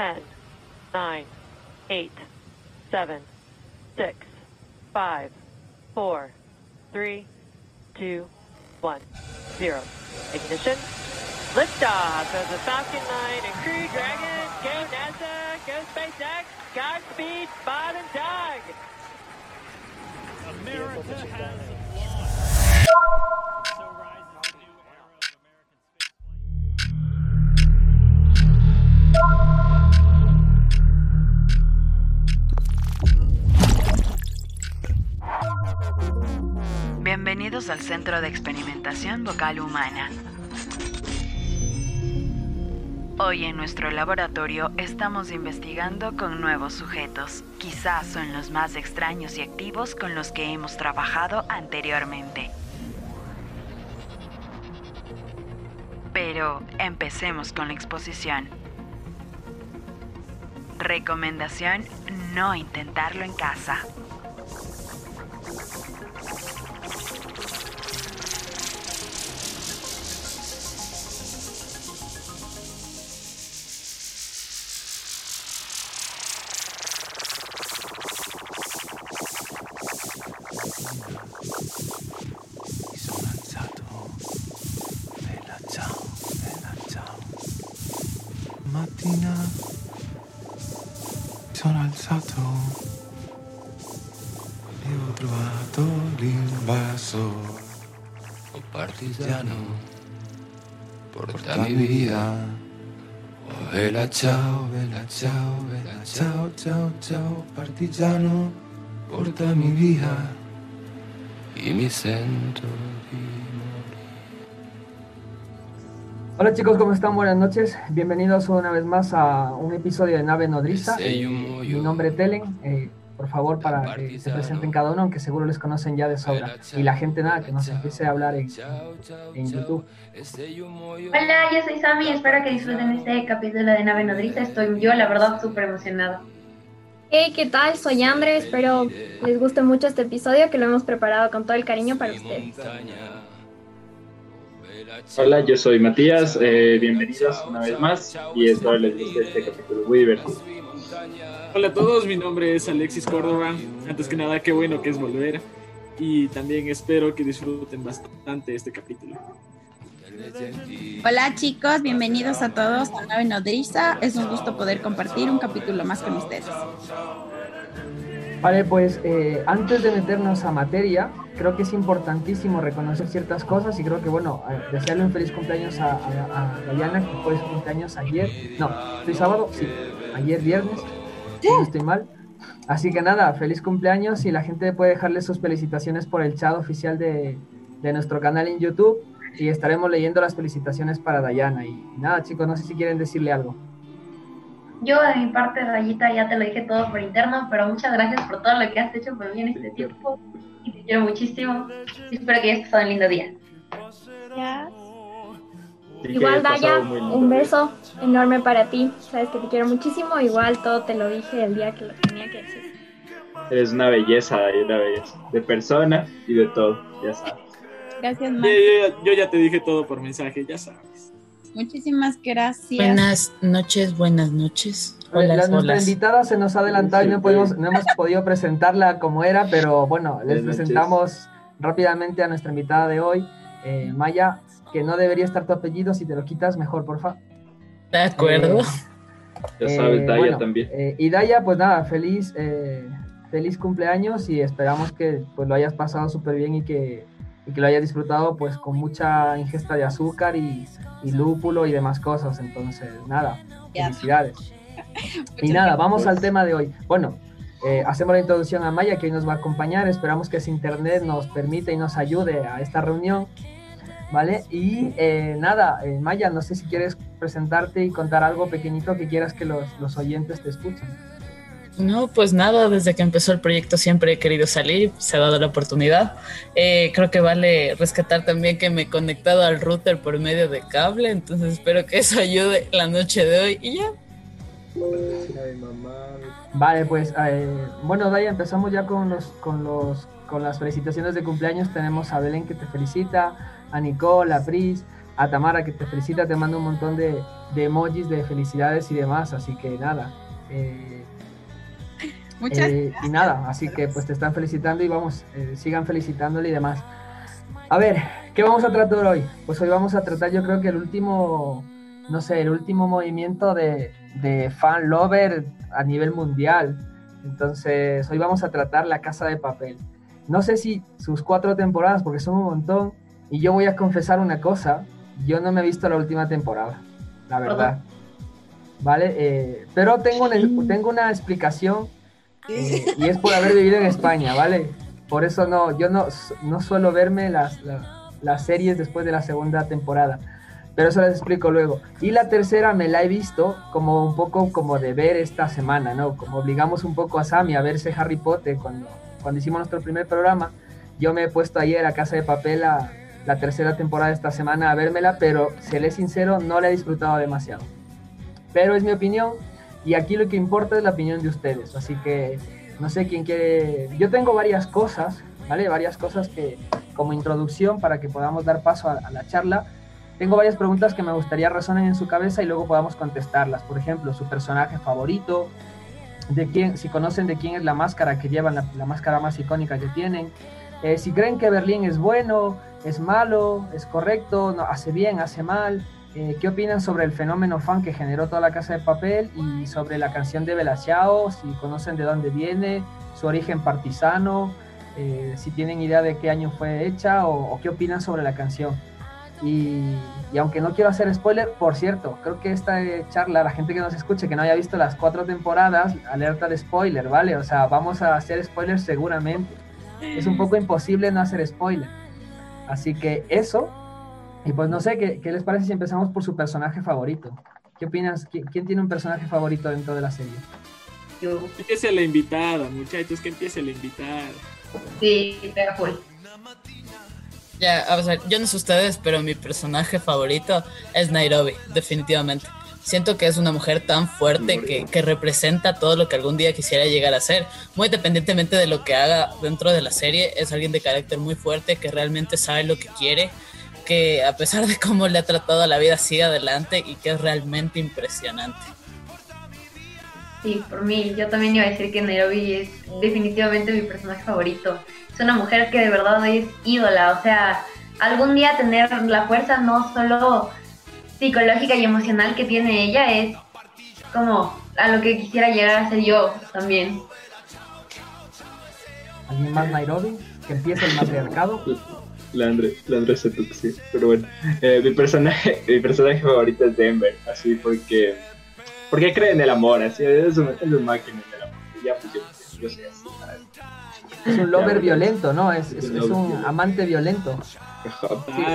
10, 9, 8, 7, 6, 5, 4, 3, 2, 1, 0. Ignition. Liftoff of the Falcon 9 and Crew Dragon. Go NASA, go SpaceX, Godspeed, Bob and Doug. America has won. Al Centro de Experimentación Vocal Humana. Hoy en nuestro laboratorio estamos investigando con nuevos sujetos. Quizás son los más extraños y activos con los que hemos trabajado anteriormente. Pero empecemos con la exposición. Recomendación, no intentarlo en casa. Oh partigiano, Portami via. Oh, bella ciao, bella ciao, bella ciao, ciao, ciao, partigiano, portami via. y mi sento di morire. Hola chicos, ¿cómo están? Buenas noches. Bienvenidos una vez más a un episodio de Nave Nodriza. Mi nombre es Telen. Eh, por favor, para que se presenten cada uno, aunque seguro les conocen ya de sobra. Y la gente nada, que nos empiece a hablar en, en. YouTube. E muoio. Hola, yo soy Sammy, espero que disfruten este capítulo de Nave Nodriza. Estoy yo, la verdad, súper emocionada. Hey, ¿qué tal? Soy Andre, espero les guste mucho este episodio que lo hemos preparado con todo el cariño para ustedes. Hola, yo soy Matías, eh, bienvenidos una vez más y espero les guste este capítulo muy divertido. Hola a todos, mi nombre es Alexis Córdoba. Antes que nada, qué bueno que es volver. Y también espero que disfruten bastante este capítulo. Hola chicos, bienvenidos a todos a Nave Nodriza. Es un gusto poder compartir un capítulo más con ustedes. Vale, pues eh, antes de meternos a materia, creo que es importantísimo reconocer ciertas cosas y creo que, bueno, eh, desearle un feliz cumpleaños a, a, a Diana, que fue su cumpleaños ayer. No, ¿estoy sábado? Sí, ayer viernes, si no estoy mal. Así que nada, feliz cumpleaños y la gente puede dejarle sus felicitaciones por el chat oficial de, de nuestro canal en YouTube y estaremos leyendo las felicitaciones para Dayana. Y nada, chicos, no sé si quieren decirle algo. Yo, de mi parte, Rayita, ya te lo dije todo por interno, pero muchas gracias por todo lo que has hecho por mí en este tiempo. Y te quiero muchísimo. Espero que hayas pasado un lindo día. Igual, Daya, un beso enorme para ti. Sabes que te quiero muchísimo. Igual todo te lo dije el día que lo tenía que decir. Eres una belleza, Daya, una belleza. De persona y de todo, ya sabes. Gracias, Yo, Mar. yo- yo ya te dije todo por mensaje, ya sabes. Muchísimas gracias. Buenas noches, buenas noches. Hola, la, nuestra hola. invitada se nos ha adelantado y no, podemos, no hemos podido presentarla como era, pero bueno, les Buenas noches. presentamos rápidamente a nuestra invitada de hoy, eh, Maya, que no debería estar tu apellido, si te lo quitas, mejor, porfa. De acuerdo. Eh, Ya sabes, eh, Daya bueno, también. eh, y Daya, pues nada, feliz, eh, feliz cumpleaños y esperamos que pues lo hayas pasado súper bien y que, y que lo hayas disfrutado pues con mucha ingesta de azúcar y, y lúpulo y demás cosas. Entonces, nada, felicidades. Y nada, vamos al tema de hoy. Bueno, eh, hacemos la introducción a Maya que hoy nos va a acompañar. Esperamos que ese internet nos permita y nos ayude a esta reunión. ¿Vale? Y eh, nada, eh, Maya, no sé si quieres presentarte y contar algo pequeñito que quieras que los, los oyentes te escuchen. No, pues nada, desde que empezó el proyecto siempre he querido salir, se ha dado la oportunidad. Eh, creo que vale rescatar también que me he conectado al router por medio de cable, entonces espero que eso ayude la noche de hoy y ya. Vale, pues eh, bueno, Daya, empezamos ya con los, con los con las felicitaciones de cumpleaños. Tenemos a Belén que te felicita, a Nicole, a Pris, a Tamara que te felicita, te manda un montón de, de emojis de felicidades y demás, así que nada. eh, Muchas eh, y nada, así que pues te están felicitando y vamos, eh, sigan felicitándole y demás. A ver, ¿qué vamos a tratar hoy? Pues hoy vamos a tratar yo creo que el último, no sé, el último movimiento de, de fan lover a nivel mundial. Entonces, hoy vamos a tratar La Casa de Papel. No sé si sus cuatro temporadas, porque son un montón, y yo voy a confesar una cosa, yo no me he visto la última temporada, la verdad. ¿Vale? Eh, pero tengo una, tengo una explicación eh, y es por haber vivido en España, ¿vale? Por eso no, yo no, no suelo verme las, la- las series después de la segunda temporada. Pero eso les explico luego. Y la tercera me la he visto como un poco como de ver esta semana, ¿no? Como obligamos un poco a Sammy a verse Harry Potter cuando, cuando hicimos nuestro primer programa. Yo me he puesto ayer a Casa de Papel a, la tercera temporada esta semana a vérmela, pero seré sincero, no la he disfrutado demasiado. Pero es mi opinión y aquí lo que importa es la opinión de ustedes. Así que no sé quién quiere. Yo tengo varias cosas, ¿vale? Varias cosas que como introducción para que podamos dar paso a, a la charla. Tengo varias preguntas que me gustaría resonen en su cabeza y luego podamos contestarlas. Por ejemplo, su personaje favorito, de quién, si conocen de quién es la máscara que llevan, la, máscara más icónica que tienen. Eh, si creen que Berlín es bueno, es malo, es correcto, no, hace bien, hace mal. Eh, ¿Qué opinan sobre el fenómeno fan que generó toda la casa de papel y sobre la canción de Bella Ciao? Si conocen de dónde viene, su origen partisano, eh, si tienen idea de qué año fue hecha o qué opinan sobre la canción. Y, y, aunque no quiero hacer spoiler, por cierto, creo que esta eh, charla, la gente que nos escuche que no haya visto las cuatro temporadas, alerta de spoiler, ¿vale? O sea, vamos a hacer spoilers seguramente. Es un poco imposible no hacer spoiler. Así que eso, y pues no sé, ¿qué, qué les parece si empezamos por su personaje favorito? ¿Qué opinas? ¿Quién, quién tiene un personaje favorito dentro de la serie? Yo. Empiece la invitada, muchachos, que empiece la invitada. Sí, full. Ya, o sea, yo no sé ustedes, pero mi personaje favorito es Nairobi, definitivamente. Siento que es una mujer tan fuerte que, que, representa todo lo que algún día quisiera llegar a ser. Muy independientemente de lo que haga dentro de la serie, es alguien de carácter muy fuerte que realmente sabe lo que quiere, que a pesar de cómo le ha tratado a la vida sigue adelante y que es realmente impresionante. Sí, por mí, yo también iba a decir que Nairobi es definitivamente mi personaje favorito. Es una mujer que de verdad es ídola, o sea, algún día tener la fuerza no solo psicológica y emocional que tiene ella es como a lo que quisiera llegar a ser yo también. ¿Alguien más Nairobi? Que empiece el matriarcado. La Andre, la Andre Setuk, sí. Pero bueno, eh, mi, personaje, mi personaje favorito es Denver, así porque porque cree en el amor, así es un, es un máquina del amor. Y ya pues yo, yo soy así. Es un lover violento, ¿no? Es, es, es un amante violento. Sí,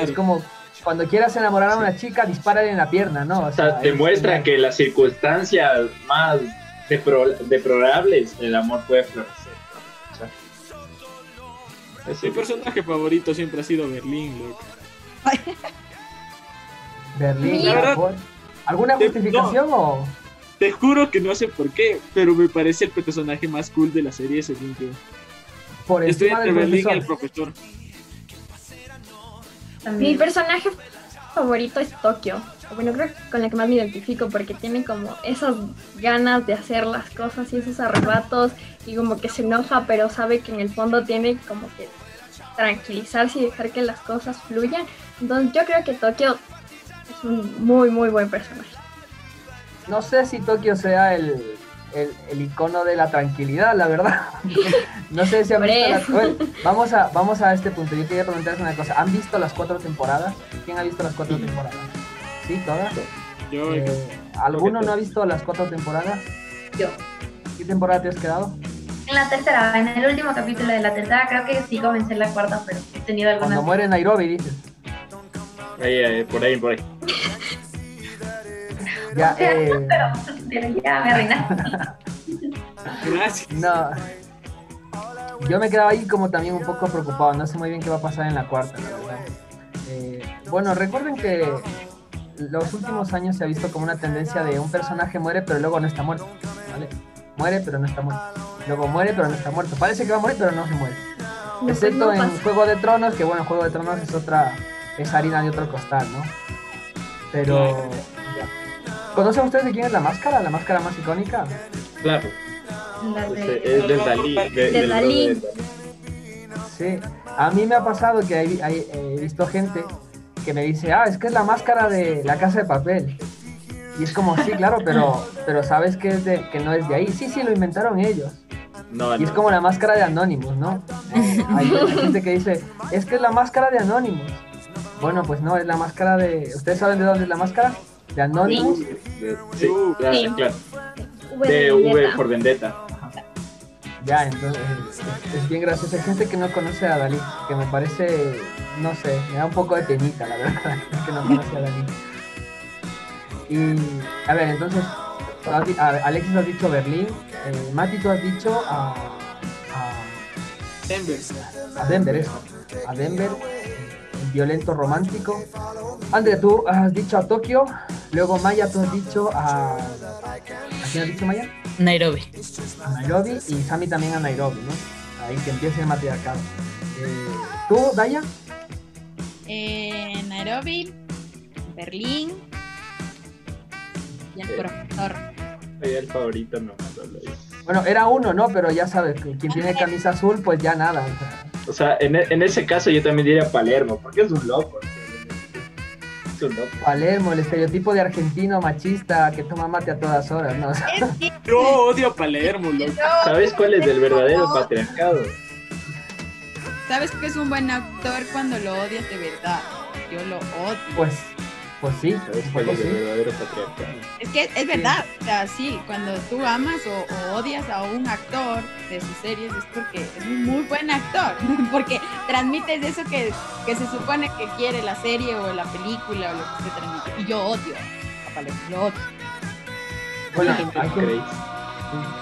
es como cuando quieras enamorar a una chica, dispárale en la pierna, ¿no? O sea, demuestra que en las circunstancias más depro deplorables el amor puede florecer. O sea, Mi personaje favorito siempre ha sido Berlín, loco. Berlín, verdad, ¿alguna justificación no, o...? Te juro que no sé por qué, pero me parece el personaje más cool de la serie según yo. Por Estoy entre Berlín profesor. y el profesor. Mi personaje favorito es Tokio. Bueno, creo que con la que más me identifico porque tiene como esas ganas de hacer las cosas y esos arrebatos y como que se enoja pero sabe que en el fondo tiene como que tranquilizarse y dejar que las cosas fluyan. Entonces yo creo que Tokio es un muy muy buen personaje. No sé si Tokio sea el, el, el, icono de la tranquilidad, la verdad. no sé si han visto las bueno, vamos a Vamos a este punto. Yo quería preguntarles una cosa. ¿Han visto las cuatro temporadas? ¿Quién ha visto las cuatro temporadas? ¿Sí, todas? Yo. Eh, ¿Alguno no ha visto las cuatro temporadas? Yo. ¿Qué temporada te has quedado? En la tercera, en el último capítulo de la tercera, creo que sí comencé la cuarta, pero he tenido algunas. Cuando muere Nairobi, dices. Ahí, ahí, por ahí, por ahí. Ya, eh... pero ya me arruinaste. Gracias. No. Yo me quedaba ahí como también un poco preocupado. No sé muy bien qué va a pasar en la cuarta, la verdad. Eh, bueno, recuerden que los últimos años se ha visto como una tendencia de un personaje muere pero luego no está muerto. ¿vale? Muere pero no está muerto. Luego muere pero no está muerto. Parece que va a morir pero no se muere. No, Excepto no en. Juego de Tronos, que bueno, Juego de Tronos es otra, es harina de otro costal, ¿no? Pero. ¿Conocen ustedes de quién es la máscara? La máscara más icónica. Claro. La Es, de- es del Dalí. de- De del Dalí. Sí. A mí me ha pasado que hay- hay- he visto gente que me dice, ah, es que es la máscara de la casa de papel. Y es como, sí, claro, pero, pero sabes que, es de, que no es de ahí. Sí, sí, lo inventaron ellos. No, Y es no. como la máscara de Anonymous, ¿no? Hay gente que dice, es que es la máscara de Anonymous. Bueno, pues no, es la máscara de... ¿Ustedes saben de dónde es la máscara? De Anonymous. De- sí, claro, Sí. claro. V De por Vendetta. Ya, entonces es, es bien gracioso. Hay gente que no conoce a Dalí, que me parece, no sé, me da un poco de penita, la verdad, que no conoce a Dalí. Y, a ver, entonces, Alexis has dicho Berlín, eh, Mati, tú has dicho a, a, Denver. a Denver, eso, a Denver, eh, violento romántico. André, tú has dicho a Tokio, luego Maya, tú has dicho a... ¿A quién has dicho Maya? Nairobi. a Nairobi y Sammy también a Nairobi, ¿no? Ahí que empiece el matriarcado. Eh, ¿Tú, Daya? Eh, Nairobi, Berlín y el Eh. profesor. Ahí el favorito no es. Bueno, era uno, ¿no? Pero ya sabes, que quien tiene camisa azul, pues ya nada. o sea. O sea, en, e- en ese caso yo también diría Palermo, porque es un loco. Es un loco. Palermo, el estereotipo de argentino machista que toma mate a todas horas, ¿no? O sea, Yo odio a Palermo, loco. ¿Sabes cuál es el verdadero patriarcado? ¿Sabes que es un buen actor cuando lo odias de verdad? Yo lo odio. pues, pues sí, ¿Sabes un cuál poco es el sí. verdadero patriarcado? Es que es verdad, o sea, sí, cuando tú amas o, o odias a un actor de sus series es porque es un muy buen actor, porque transmites eso que, que se supone que quiere la serie o la película o lo que se transmite. Y yo odio a Palermo, lo odio. Bueno,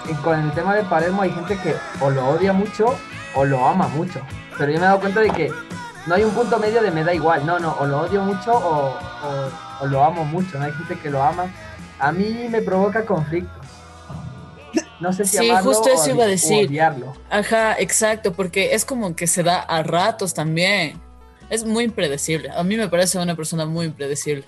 y con el tema de Palermo hay gente que o lo odia mucho o lo ama mucho. Pero yo me he dado cuenta de que no hay un punto medio de me da igual. No, no, o lo odio mucho o, o- o lo amo mucho. No hay gente que lo ama. A mí me provoca conflicto. No sé si Sí, justo eso o, iba a decir. odiarlo. Ajá, exacto, porque es como que se da a ratos también. Es muy impredecible. A mí me parece una persona muy impredecible.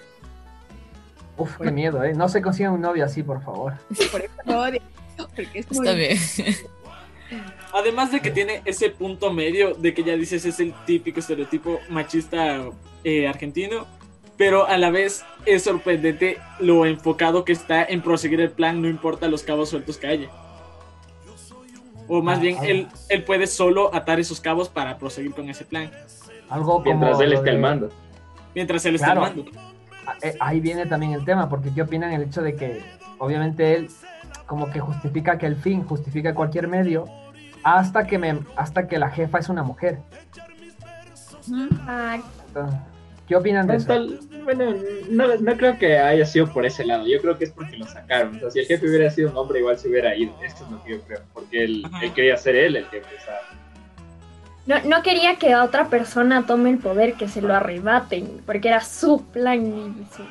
Uf, qué miedo, ¿eh? No se consiga un novio así, por favor. Por eso lo odio, porque es muy... Está bien. Además de que tiene ese punto medio de que ya dices es el típico estereotipo machista eh, argentino, pero a la vez es sorprendente lo enfocado que está en proseguir el plan, no importa los cabos sueltos que haya. O más Ah, bien, ah. él, él puede solo atar esos cabos para proseguir con ese plan, Algo como. Mientras él esté al mando. mientras él Claro. está al mando. Ah, eh, Ahí viene también el tema, porque ¿qué opinan el hecho de que, obviamente, él como que justifica que el fin justifica cualquier medio hasta que, me, hasta que la jefa es una mujer? Ah, ¿Qué opinan de No, eso? bueno, no, no creo que haya sido por ese lado. Yo creo que es porque lo sacaron. O sea, si el jefe hubiera sido un hombre, igual se hubiera ido. Esto es lo que yo creo. Porque él, quería ser él el jefe. O sea, no, no quería que otra persona tome el poder, que se lo arrebaten, porque era su plan. y su-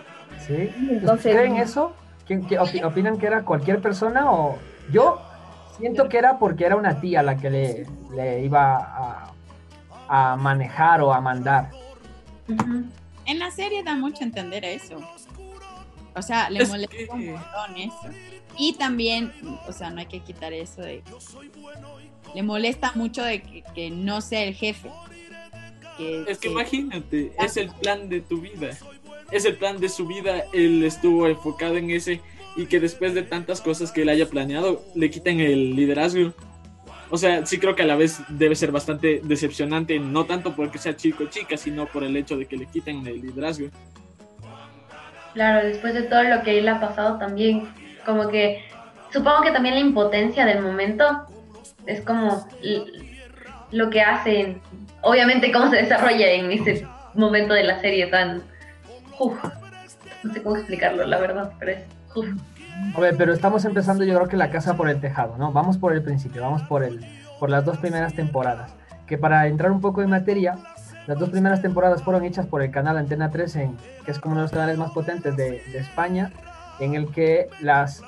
¿Sí? Entonces- ¿Creen eso? ¿Quién- qué opi- ¿Opinan que era cualquier persona o yo siento que era porque era una tía la que le, le iba a, a manejar o a mandar? En la serie da mucho a entender eso. O sea, le Es molesta que- un montón eso. Y también, o sea, no hay que quitar eso de... Le molesta mucho de que, que no sea el jefe. Que, Es que que- imagínate, es el plan de tu vida. Es el plan de su vida. Él estuvo enfocado en ese y que después de tantas cosas que él haya planeado, le quiten el liderazgo. O sea, sí creo que a la vez debe ser bastante decepcionante, no tanto porque sea chico o chica, sino por el hecho de que le quiten el liderazgo. Claro, después de todo lo que él ha pasado también, como que supongo que también la impotencia del momento es como lo que hacen, obviamente cómo se desarrolla en ese momento de la serie tan... uf, no sé cómo explicarlo, la verdad, pero es... A ver, pero estamos empezando yo creo que la casa por el tejado, ¿no? Vamos por el principio, vamos por el por las dos primeras temporadas. Que para entrar un poco en materia, las dos primeras temporadas fueron hechas por el canal Antena 3, en, que es como uno de los canales más potentes de, de España, en el que las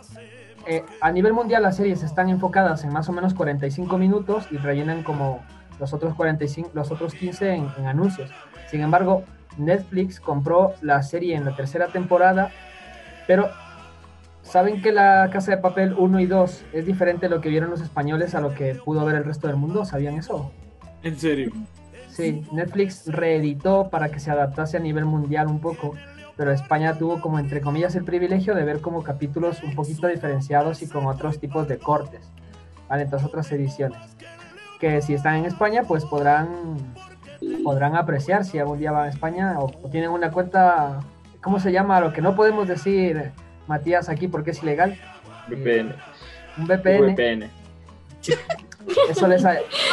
eh, a nivel mundial las series están enfocadas en más o menos 45 minutos y rellenan como los otros 45, los otros 15 en, en anuncios. Sin embargo, Netflix compró la serie en la tercera temporada, pero ¿saben que la Casa de Papel 1 y 2 es diferente a lo que vieron los españoles a lo que pudo ver el resto del mundo? ¿Sabían eso? En serio. Sí, Netflix reeditó para que se adaptase a nivel mundial un poco, pero España tuvo como entre comillas el privilegio de ver como capítulos un poquito diferenciados y con otros tipos de cortes, ¿vale? Entonces otras ediciones, que si están en España pues podrán, podrán apreciar si algún día van a España o, o tienen una cuenta, ¿cómo se llama? Lo que no podemos decir, Matías, aquí porque es ilegal. VPN. Un VPN. VPN. Eso les,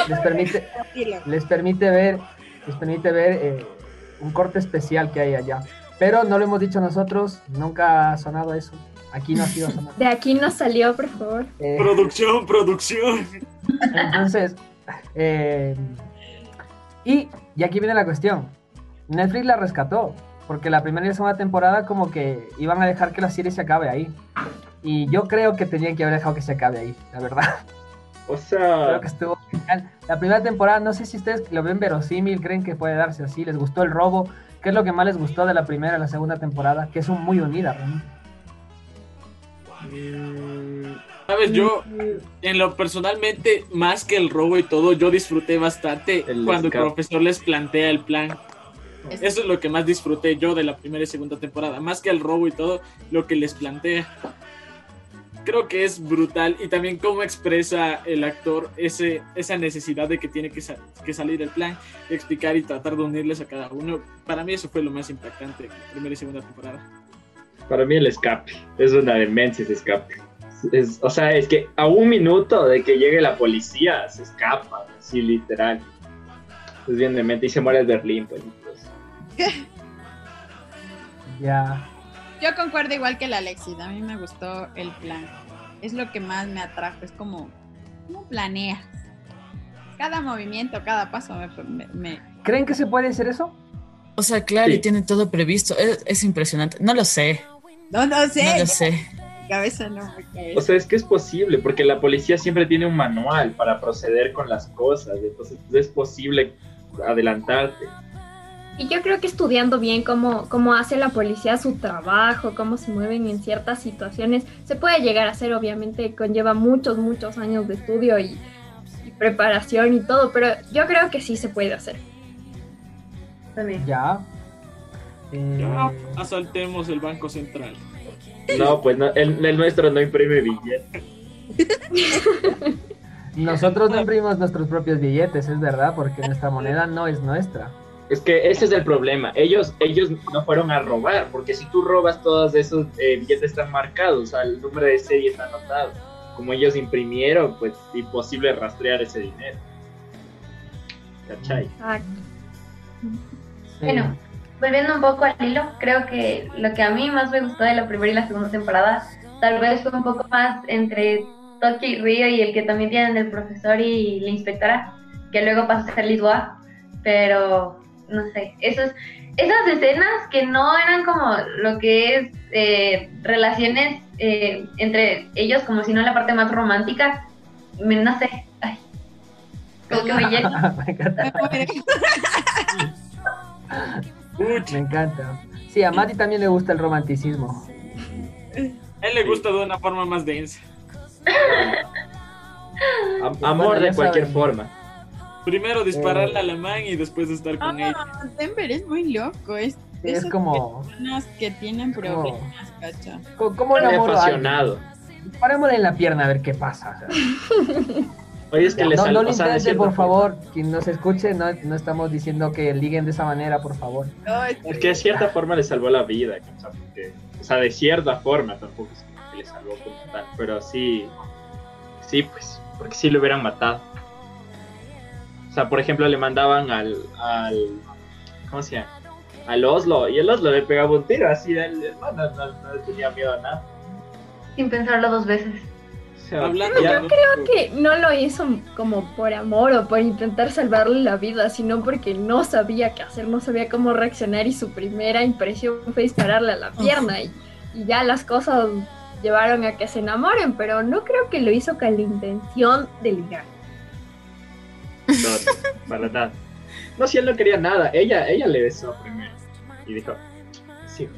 les permite les permite ver les permite ver eh, un corte especial que hay allá. Pero no lo hemos dicho nosotros, nunca ha sonado eso. Aquí no ha sido sonado. De aquí no salió, por favor. Eh, Producción, producción. entonces, eh, y, y aquí viene la cuestión. Netflix la rescató, porque la primera y la segunda temporada como que iban a dejar que la serie se acabe ahí. Y yo creo que tenían que haber dejado que se acabe ahí, la verdad. O sea, Creo que estuvo genial. La primera temporada, no sé si ustedes lo ven verosímil, creen que puede darse así, les gustó el robo. ¿Qué es lo que más les gustó de la primera y la segunda temporada? Que son muy unidas, realmente. Sabes, yo, en lo personalmente, más que el robo y todo, yo disfruté bastante El cuando escape. el profesor les plantea el plan. Eso es lo que más disfruté yo de la primera y segunda temporada, más que el robo y todo, lo que les plantea. Creo que es brutal y también cómo expresa el actor ese, esa necesidad de que tiene que, sa- que salir el plan, explicar y tratar de unirles a cada uno. Para mí eso fue lo más impactante de la primera y segunda temporada. para mí el escape es una demencia ese escape. Es- o sea, es que a un minuto de que llegue la policía se escapa, así literal. Es bien demente y se muere el Berlín, pues. Ya. Yo concuerdo igual que la Alexis, a mí me gustó el plan. Es lo que más me atrajo, es como, ¿cómo planeas? Cada movimiento, cada paso me... me- me- ¿Creen que se puede hacer eso? O sea, claro, y tiene todo previsto. Es, es impresionante. No lo sé. No, no sé, No lo sé. mi cabeza no, cabeza. O sea, es que es posible, porque la policía siempre tiene un manual para proceder con las cosas, entonces es posible adelantarte. Y yo creo que estudiando bien cómo, cómo hace la policía su trabajo, cómo se mueven en ciertas situaciones, se puede llegar a hacer, obviamente conlleva muchos, muchos años de estudio y, y preparación y todo, pero yo creo que sí se puede hacer. También. Ya. Eh, Ya, asaltemos el Banco Central. No, pues no, el, el nuestro no imprime billetes. nosotros no imprimimos nuestros propios billetes, es verdad, porque nuestra moneda no es nuestra. Es que ese es el problema. Ellos, ellos no fueron a robar, porque si tú robas todos esos eh, billetes están marcados, o sea, el número de serie está anotado. Como ellos imprimieron, pues imposible rastrear ese dinero. ¿Cachai? Bueno, volviendo un poco al hilo, creo que lo que a mí más me gustó de la primera y la segunda temporada, tal vez fue un poco más entre Toki y Río y el que también tienen el profesor y la inspectora, que luego pasa a ser Lisboa, pero no sé, esos, esas escenas que no eran como lo que es eh, relaciones eh, entre ellos, como si no la parte más romántica, me- no sé, ay, como que me llena. me encanta. Me encanta. Sí, a Mati también le gusta el romanticismo. a él le gusta de una forma más densa. Am- amor Bueno, de cualquier saben. forma. Primero dispararle a la man y después estar con ella. Ah, Denver es muy loco, es, Es como, personas que tienen problemas, cacha. co- ¿cómo enamoro apasionado. Parémosle en la pierna a ver qué pasa. o sea. Oye, es que le no, sal- no lo o sea, cierta por forma- favor. Quien nos escuche, no, no estamos diciendo que liguen de esa manera, por favor. No, es Es que de cierta forma le salvó la vida, ¿cachai? Porque, o sea, de cierta forma tampoco es como que le salvó como tal, pero sí, sí, pues, porque sí lo hubieran matado. O sea, por ejemplo, le mandaban al, al ¿cómo se llama? Al Oslo, y el Oslo le pegaba un tiro, así, él no, no, no, no le tenía miedo a nada. Sin pensarlo dos veces. O sea, Hablando ya- de- que no lo hizo como por amor o por intentar salvarle la vida, sino porque no sabía qué hacer, no sabía cómo reaccionar y su primera impresión fue dispararle a la pierna y, y ya las cosas llevaron a que se enamoren, pero no creo que lo hizo con la intención de ligar. No, no, para nada. No, si él no quería nada, ella, ella le besó primero. y dijo, sí.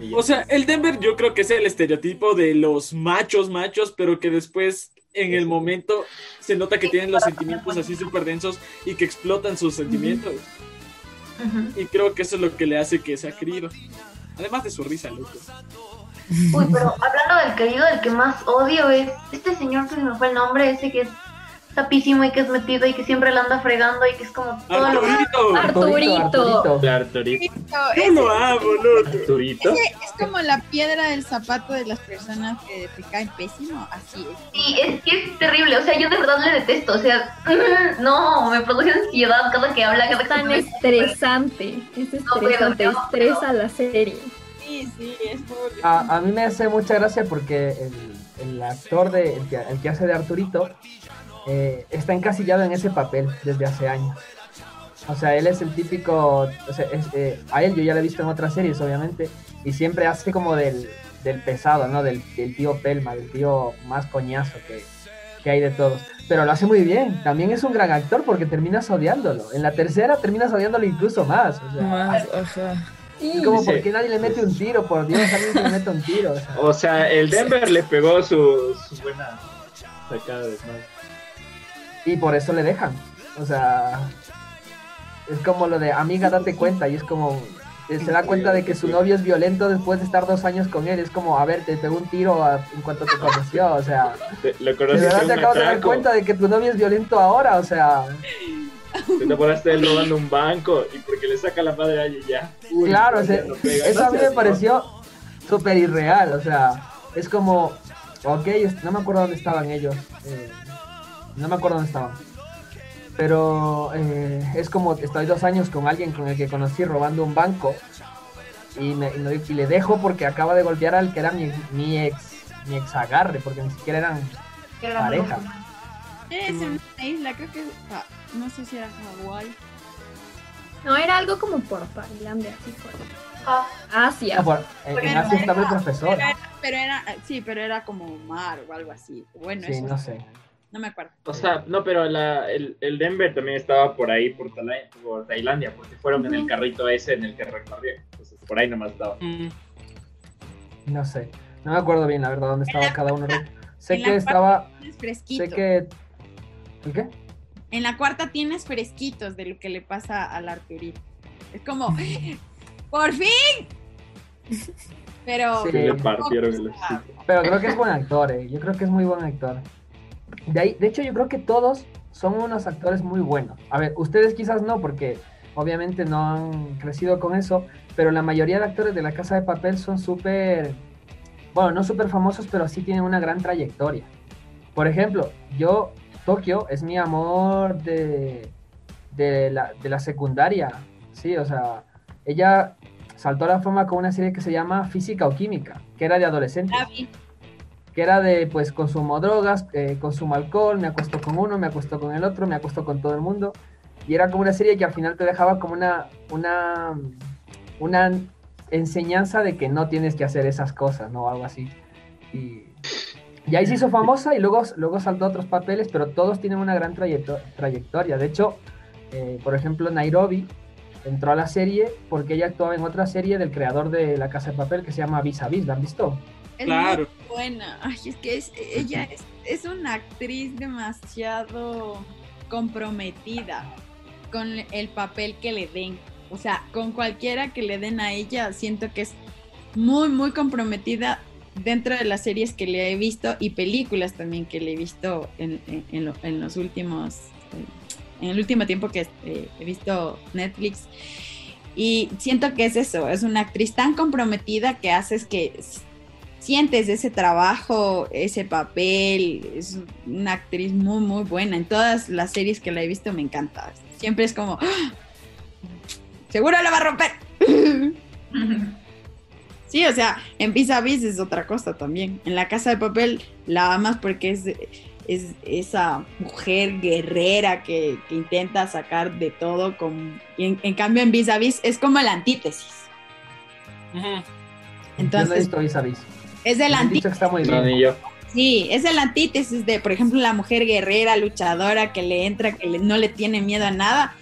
Y. O sea, el Denver yo creo que es el estereotipo de los machos, machos, pero que después en el momento se nota que tienen los sentimientos así súper densos y que explotan sus sentimientos. Y creo que eso es lo que le hace que sea querido. Además de su risa, loco. Uy, pero hablando del querido, el que más odio es este señor que se me fue el nombre, ese que es tapísimo y que es metido y que siempre la anda fregando y que es como todo lo Arturito. Arturito. Arturito. Yo lo amo. Arturito. Ese es como la piedra del zapato de las personas que te caen pésimo, así es. Sí, es que es terrible, o sea, yo de verdad le detesto, o sea, no, me produce ansiedad cada que habla, cada que Tan estresante. Es estresante, estresa la serie. Sí, sí, es muy... A, a mí me hace mucha gracia porque el, el actor de, el, que, el que hace de Arturito eh, está encasillado en ese papel desde hace años. O sea, él es el típico, o sea, es, eh, a él yo ya lo he visto en otras series, obviamente, y siempre hace como del, del pesado, ¿no? Del, del tío Pelma, del tío más coñazo que, que hay de todos. Pero lo hace muy bien, también es un gran actor porque terminas odiándolo. En la tercera terminas odiándolo incluso más. O sea, Más, ajá. es como, Sí. ¿por qué nadie le mete un tiro? Por Dios, alguien le mete un tiro. o sea. O sea, el Denver le pegó su, su buena sacada de madre. Y por eso le dejan. O sea, es como lo de amiga, date cuenta. Y es como, eh, se da cuenta de que su novio es violento después de estar dos años con él. Es como, a ver, te pegó un tiro a- en cuanto te conoció. O sea, Te- Lo de verdad te acabas de dar cuenta de que tu novio es violento ahora. O sea, Te enamoraste de él robando un banco y porque le saca la madre a ella ya. Uy, claro, o ya sea, no pega. eso a mí me pareció súper irreal. O sea, es como, ok, no me acuerdo dónde estaban ellos. eh, no me acuerdo dónde estaban. Pero eh, es como, estoy dos años con alguien con el que conocí robando un banco y, me- y no- y le dejo porque acaba de golpear al que era mi, mi ex mi ex agarre, porque ni siquiera eran pareja. Es en una isla, creo que... ah, no sé si era Hawái. No, era algo como por Tailandia, así por Asia. Ah, por- en, en Asia estaba el profesor. Pero era, pero era- sí, pero era como mar o algo así. Bueno, Sí, eso no sé. No me acuerdo. O sea, no, pero la, el, el Denver también estaba por ahí, por, Tala- por Tailandia, porque fueron en el carrito ese en el que recorrió. Entonces, por ahí nomás estaba. No sé. No me acuerdo bien, la verdad, dónde estaba cada uno. Sé en que la estaba. Fresquito. Sé que. ¿El qué? En la cuarta tienes fresquitos de lo que le pasa al Arturito. Es como, ¡por fin! Pero. Sí. Le partieron el Pero creo que es buen actor, eh. Yo creo que es muy buen actor. De, ahí, de hecho, yo creo que todos son unos actores muy buenos. A ver, ustedes quizás no, porque obviamente no han crecido con eso, pero la mayoría de actores de la Casa de Papel son súper, bueno, no súper famosos, pero sí tienen una gran trayectoria. Por ejemplo, yo, Tokio es mi amor de, de, la, de la secundaria, sí, o sea, ella saltó a la fama con una serie que se llama Física o Química, que era de adolescentes vi. Que era de pues consumo drogas, eh, consumo alcohol, me acuesto con uno, me acuesto con el otro, me acuesto con todo el mundo. Y era como una serie que al final te dejaba como una, una, una enseñanza de que no tienes que hacer esas cosas, ¿no? Algo así. Y, y ahí se hizo famosa y luego, luego saltó a otros papeles, pero todos tienen una gran trayecto- trayectoria. De hecho, eh, por ejemplo, Nairobi entró a la serie porque ella actuaba en otra serie del creador de La Casa de Papel que se llama Vis a Vis, ¿la han visto? Es Claro. muy buena. Ay, es que es- ella es, es una actriz demasiado comprometida con el papel que le den. O sea, con cualquiera que le den a ella, siento que es muy, muy comprometida dentro de las series que le he visto y películas también que le he visto en, en- en lo- en los últimos, eh, en el último tiempo que eh, he visto Netflix. Y siento que es eso, es una actriz tan comprometida que haces que sientes ese trabajo, ese papel, es una actriz muy, muy buena. En todas las series que la he visto me encanta. Siempre es como, ¡Ah! seguro la va a romper. Sí, o sea, en Vis a Vis es otra cosa también. En la casa de papel la amas porque es, es esa mujer guerrera que, que intenta sacar de todo. Con, y en, en cambio, en Vis a Vis es como la antítesis. Yo no he Entonces, visto Vis a Vis. Es el antítesis. está muy bien. Sí, es el antítesis de, por ejemplo, la mujer guerrera, luchadora, que le entra, que le- no le tiene miedo a nada.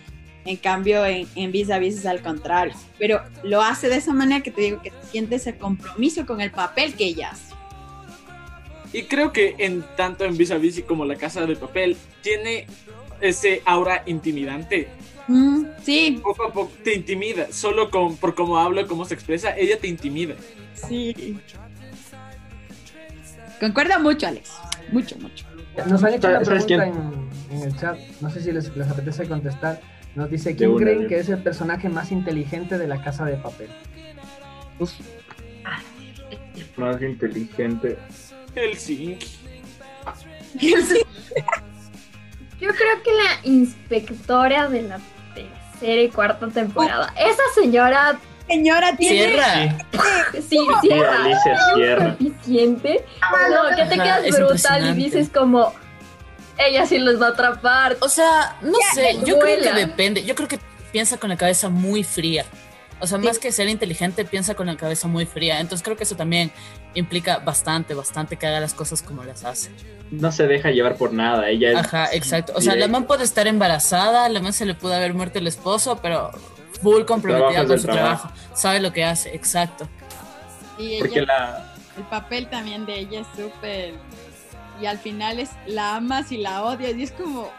En cambio, en, en Vis a Vis es al contrario. Pero lo hace de esa manera que te digo que siente ese compromiso con el papel que ella hace. Y creo que en tanto en Vis a Vis como La Casa de Papel tiene ese aura intimidante. Mm, sí. Poco a poco te intimida, solo con, por cómo habla, cómo se expresa, ella te intimida. Sí. Concuerda mucho, Alex. Mucho, mucho. Nos han hecho una ¿Sabes pregunta en, en el chat, no sé si les, les apetece contestar. Nos dice, ¿quién una, creen que es el personaje más inteligente de la casa de papel? Más inteligente. Helsinki. Yo creo que la inspectora de la tercera y cuarta temporada. Esa señora. Señora tiene. Sierra. Sí, Sierra. Alicia tiene un Sierra. coeficiente. No, que te quedas es brutal y dices como. Ella sí los va a atrapar. O sea, no Ya, sé, yo creo que depende. Yo creo que piensa con la cabeza muy fría. O sea, más que ser inteligente, piensa con la cabeza muy fría. Entonces creo que eso también implica bastante, bastante que haga las cosas como las hace. No se deja llevar por nada. Ella es. Ajá, exacto. O sea, la man puede estar embarazada, la man se le pudo haber muerto el esposo, pero full comprometida con su trabajo. trabajo. Sabe lo que hace, exacto. Y Porque ella, la. el papel también de ella es súper. Y al final es la amas y la odias. Y es como,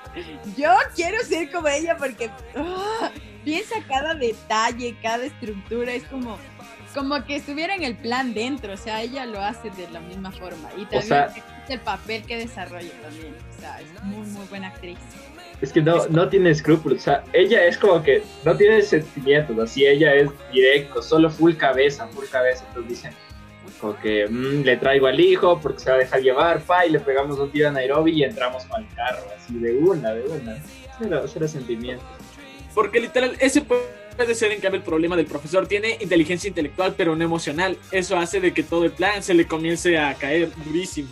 yo quiero ser como ella porque ah, piensa cada detalle, cada estructura. Es como, como que estuviera en el plan dentro. O sea, ella lo hace de la misma forma. Y también sea- es el papel que desarrolla también. O sea, es muy, muy buena actriz. Es que no, no tiene escrúpulos. O sea, ella es como que no tiene sentimientos. Así ella es directo, solo full cabeza, full cabeza. Entonces dicen, como que mm, le traigo al hijo porque se va a dejar llevar, pa, y le pegamos un tiro a Nairobi y entramos con el carro, así de una, de una. Cero, cero sentimientos. Porque literal, ese puede ser en cambio el problema del profesor. Tiene inteligencia intelectual, pero no emocional. Eso hace de que todo el plan se le comience a caer durísimo.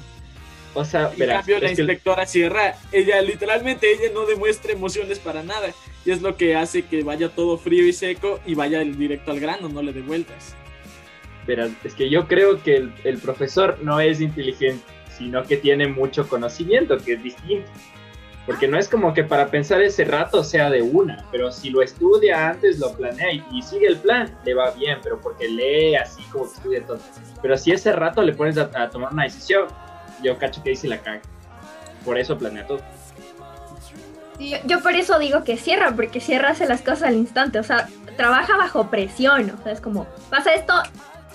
O sea, En verás, cambio, la es que- inspectora Sierra, ella literalmente, ella no demuestra emociones para nada. Y es lo que hace que vaya todo frío y seco y vaya directo al grano, no le dé vueltas. Verás, es que yo creo que el, el profesor no es inteligente, sino que tiene mucho conocimiento, que es distinto. Porque no es como que para pensar ese rato sea de una, pero si lo estudia antes, lo planea y, y sigue el plan, le va bien, pero porque lee así como que estudia todo. Pero si ese rato le pones a, a tomar una decisión, yo cacho que ahí sí la caga. Por eso planea todo. Yo, yo por eso digo que cierra, porque cierra hace las cosas al instante. O sea, trabaja bajo presión. O sea, es como, pasa esto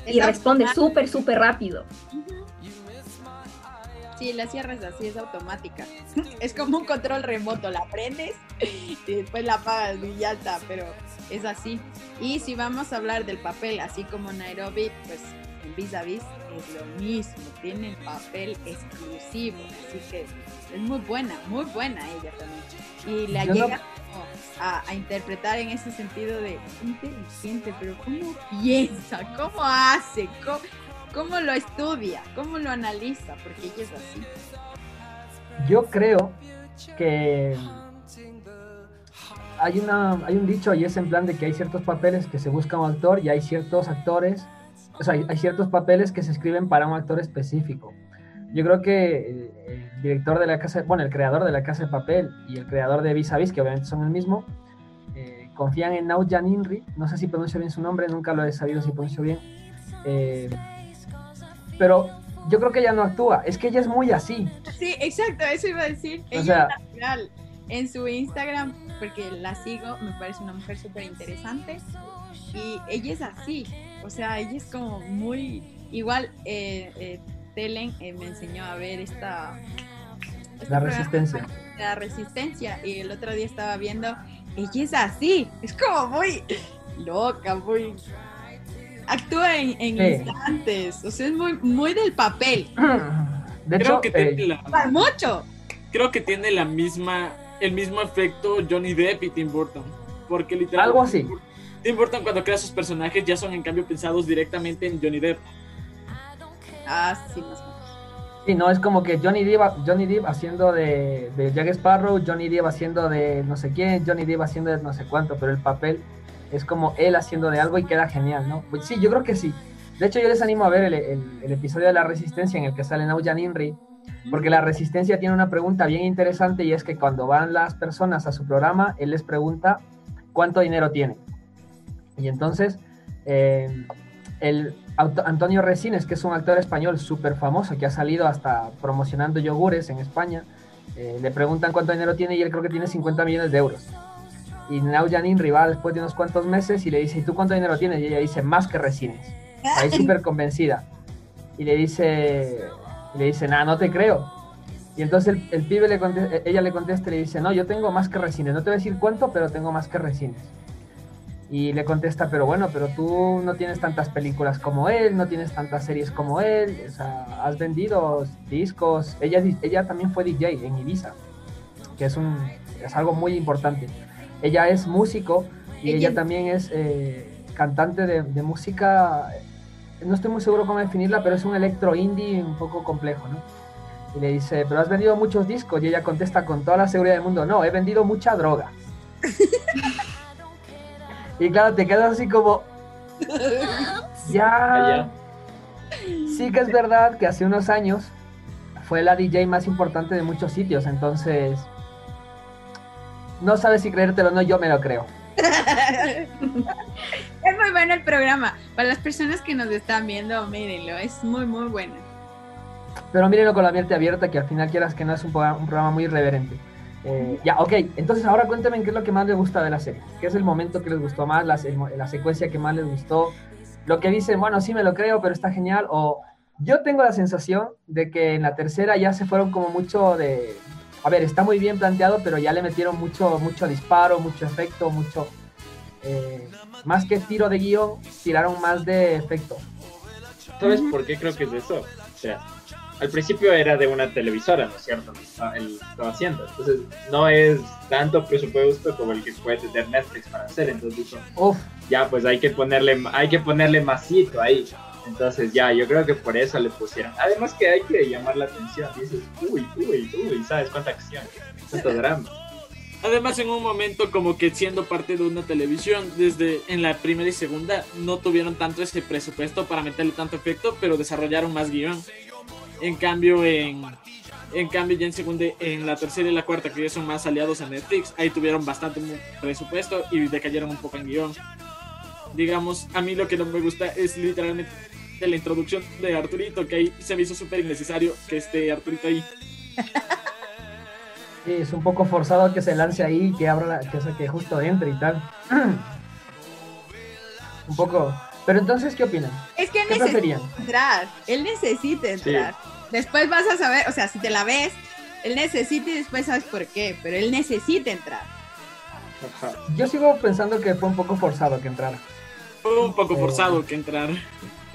y Es responde súper, súper rápido. Sí, la sierra es así, es automática. Es como un control remoto, la prendes y después la apagas y ya está, pero es así. Y si vamos a hablar del papel, así como Nairobi, pues en Vis a Vis es lo mismo, tiene el papel exclusivo, así que es muy buena, muy buena ella también. Y la Yo no- llega como a, a interpretar en ese sentido de inteligente, pero ¿cómo piensa? ¿Cómo hace? ¿Cómo, cómo lo estudia? ¿Cómo lo analiza? Porque ella es así. Yo creo que hay, una, hay un dicho y es en plan de que hay ciertos papeles que se busca un actor y hay ciertos actores, o sea, hay, ciertos papeles que se escriben para un actor específico. Yo creo que el, el director de la casa, bueno, el creador de la casa de papel y el creador de Vis a Vis, que obviamente son el mismo, eh, confían en Naujan Inri, no sé si pronuncio bien su nombre, nunca lo he sabido si pronuncio bien, eh, pero yo creo que ella no actúa, es que ella es muy así. Sí, exacto, eso iba a decir. O Ella sea- es natural. En su Instagram, porque la sigo, me parece una mujer súper interesante. Y ella es así. O sea, ella es como muy. Igual, eh, eh, Telen eh, me enseñó a ver esta. La programa, resistencia. La resistencia. Y el otro día estaba viendo. Ella es así. Es como muy loca, muy. Actúa en, en Sí. instantes. O sea, es muy, muy del papel. De creo hecho, que eh, tiene la, Para mucho. creo que tiene la misma, el mismo efecto Johnny Depp y Tim Burton. Porque literal. Algo así. Tim Burton cuando crea sus personajes ya son en cambio pensados directamente en Johnny Depp. Ah, sí, más o menos. Sí, no, es como que Johnny Depp, Johnny Depp haciendo de, de Jack Sparrow, Johnny Depp haciendo de no sé quién, Johnny Depp haciendo de no sé cuánto, pero el papel es como él haciendo de algo y queda genial, ¿no? Pues sí, yo creo que sí. De hecho, yo les animo a ver el, el- el episodio de La Resistencia en el que sale Naujan Inri, porque La Resistencia tiene una pregunta bien interesante y es que cuando van las personas a su programa, él les pregunta cuánto dinero tiene. Y entonces, eh, el Antonio Resines, que es un actor español súper famoso, que ha salido hasta promocionando yogures en España, eh, le preguntan cuánto dinero tiene y él creo que tiene 50 millones de euros. Y Nau Janine Rival después de unos cuantos meses y le dice, ¿y tú cuánto dinero tienes? Y ella dice, más que Resines. Ahí súper convencida. Y le dice, y le dice, nada, no te creo. Y entonces el, el pibe le conte- ella le contesta y le dice, no, yo tengo más que Resines. No te voy a decir cuánto, pero tengo más que Resines. Y le contesta, pero bueno, pero tú no tienes tantas películas como él, no tienes tantas series como él, o sea, has vendido discos. Ella, ella también fue DJ en Ibiza, que es, un, es algo muy importante. Ella es músico y ella, Ella- también es eh, cantante de, de música, no estoy muy seguro cómo definirla, pero es un electro indie un poco complejo, ¿no? Y le dice, pero has vendido muchos discos. Y ella contesta con toda la seguridad del mundo, no, he vendido mucha droga. y claro, te quedas así como, ya. Sí que es verdad que hace unos años fue la DJ más importante de muchos sitios, entonces no sabes si creértelo o no, yo me lo creo. es muy bueno el programa. Para las personas que nos están viendo, mírenlo, es muy, muy bueno. Pero mírenlo con la mente abierta, que al final quieras que no es un programa, un programa muy irreverente. Eh, ya, ok, entonces ahora cuéntame qué es lo que más les gusta de la serie. ¿Qué es el momento que les gustó más, la, se- la secuencia que más les gustó? Lo que dicen, bueno, sí me lo creo, pero está genial. O yo tengo la sensación de que en la tercera ya se fueron como mucho de... A ver, está muy bien planteado, pero ya le metieron mucho, mucho disparo, mucho efecto, mucho... eh, más que tiro de guion, tiraron más de efecto. ¿Sabes por qué creo que es eso? O sea, al principio era de una televisora, ¿no es cierto? Él estaba haciendo. Entonces, no es tanto presupuesto como el que puede tener Netflix para hacer. Entonces, dijo, Uf, ya, pues hay que ponerle, hay que ponerle masito ahí. Entonces, ya, yo creo que por eso le pusieron. Además que hay que llamar la atención. Dices, uy, uy, uy, ¿sabes cuánta acción? Cuánto drama. Además, en un momento como que siendo parte de una televisión, desde en la primera y segunda no tuvieron tanto ese presupuesto para meterle tanto efecto, pero desarrollaron más guion. En cambio, en, en cambio ya en segunda, en la tercera y la cuarta, que ya son más aliados a Netflix, ahí tuvieron bastante presupuesto y decayeron un poco en guion. Digamos, a mí lo que no me gusta es literalmente la introducción de Arturito, que ahí se me hizo súper innecesario que esté Arturito ahí. Es un poco forzado que se lance ahí, que abra la, que, que justo entre y tal. un poco. Pero entonces, ¿qué opinan? Es que ¿Qué necesita entrar. Él necesita entrar. Después vas a saber, o sea, si te la ves, él necesita y después sabes por qué, pero él necesita entrar. Ajá. Yo sigo pensando que fue un poco forzado que entrara. Fue un poco Eh, forzado que entrar.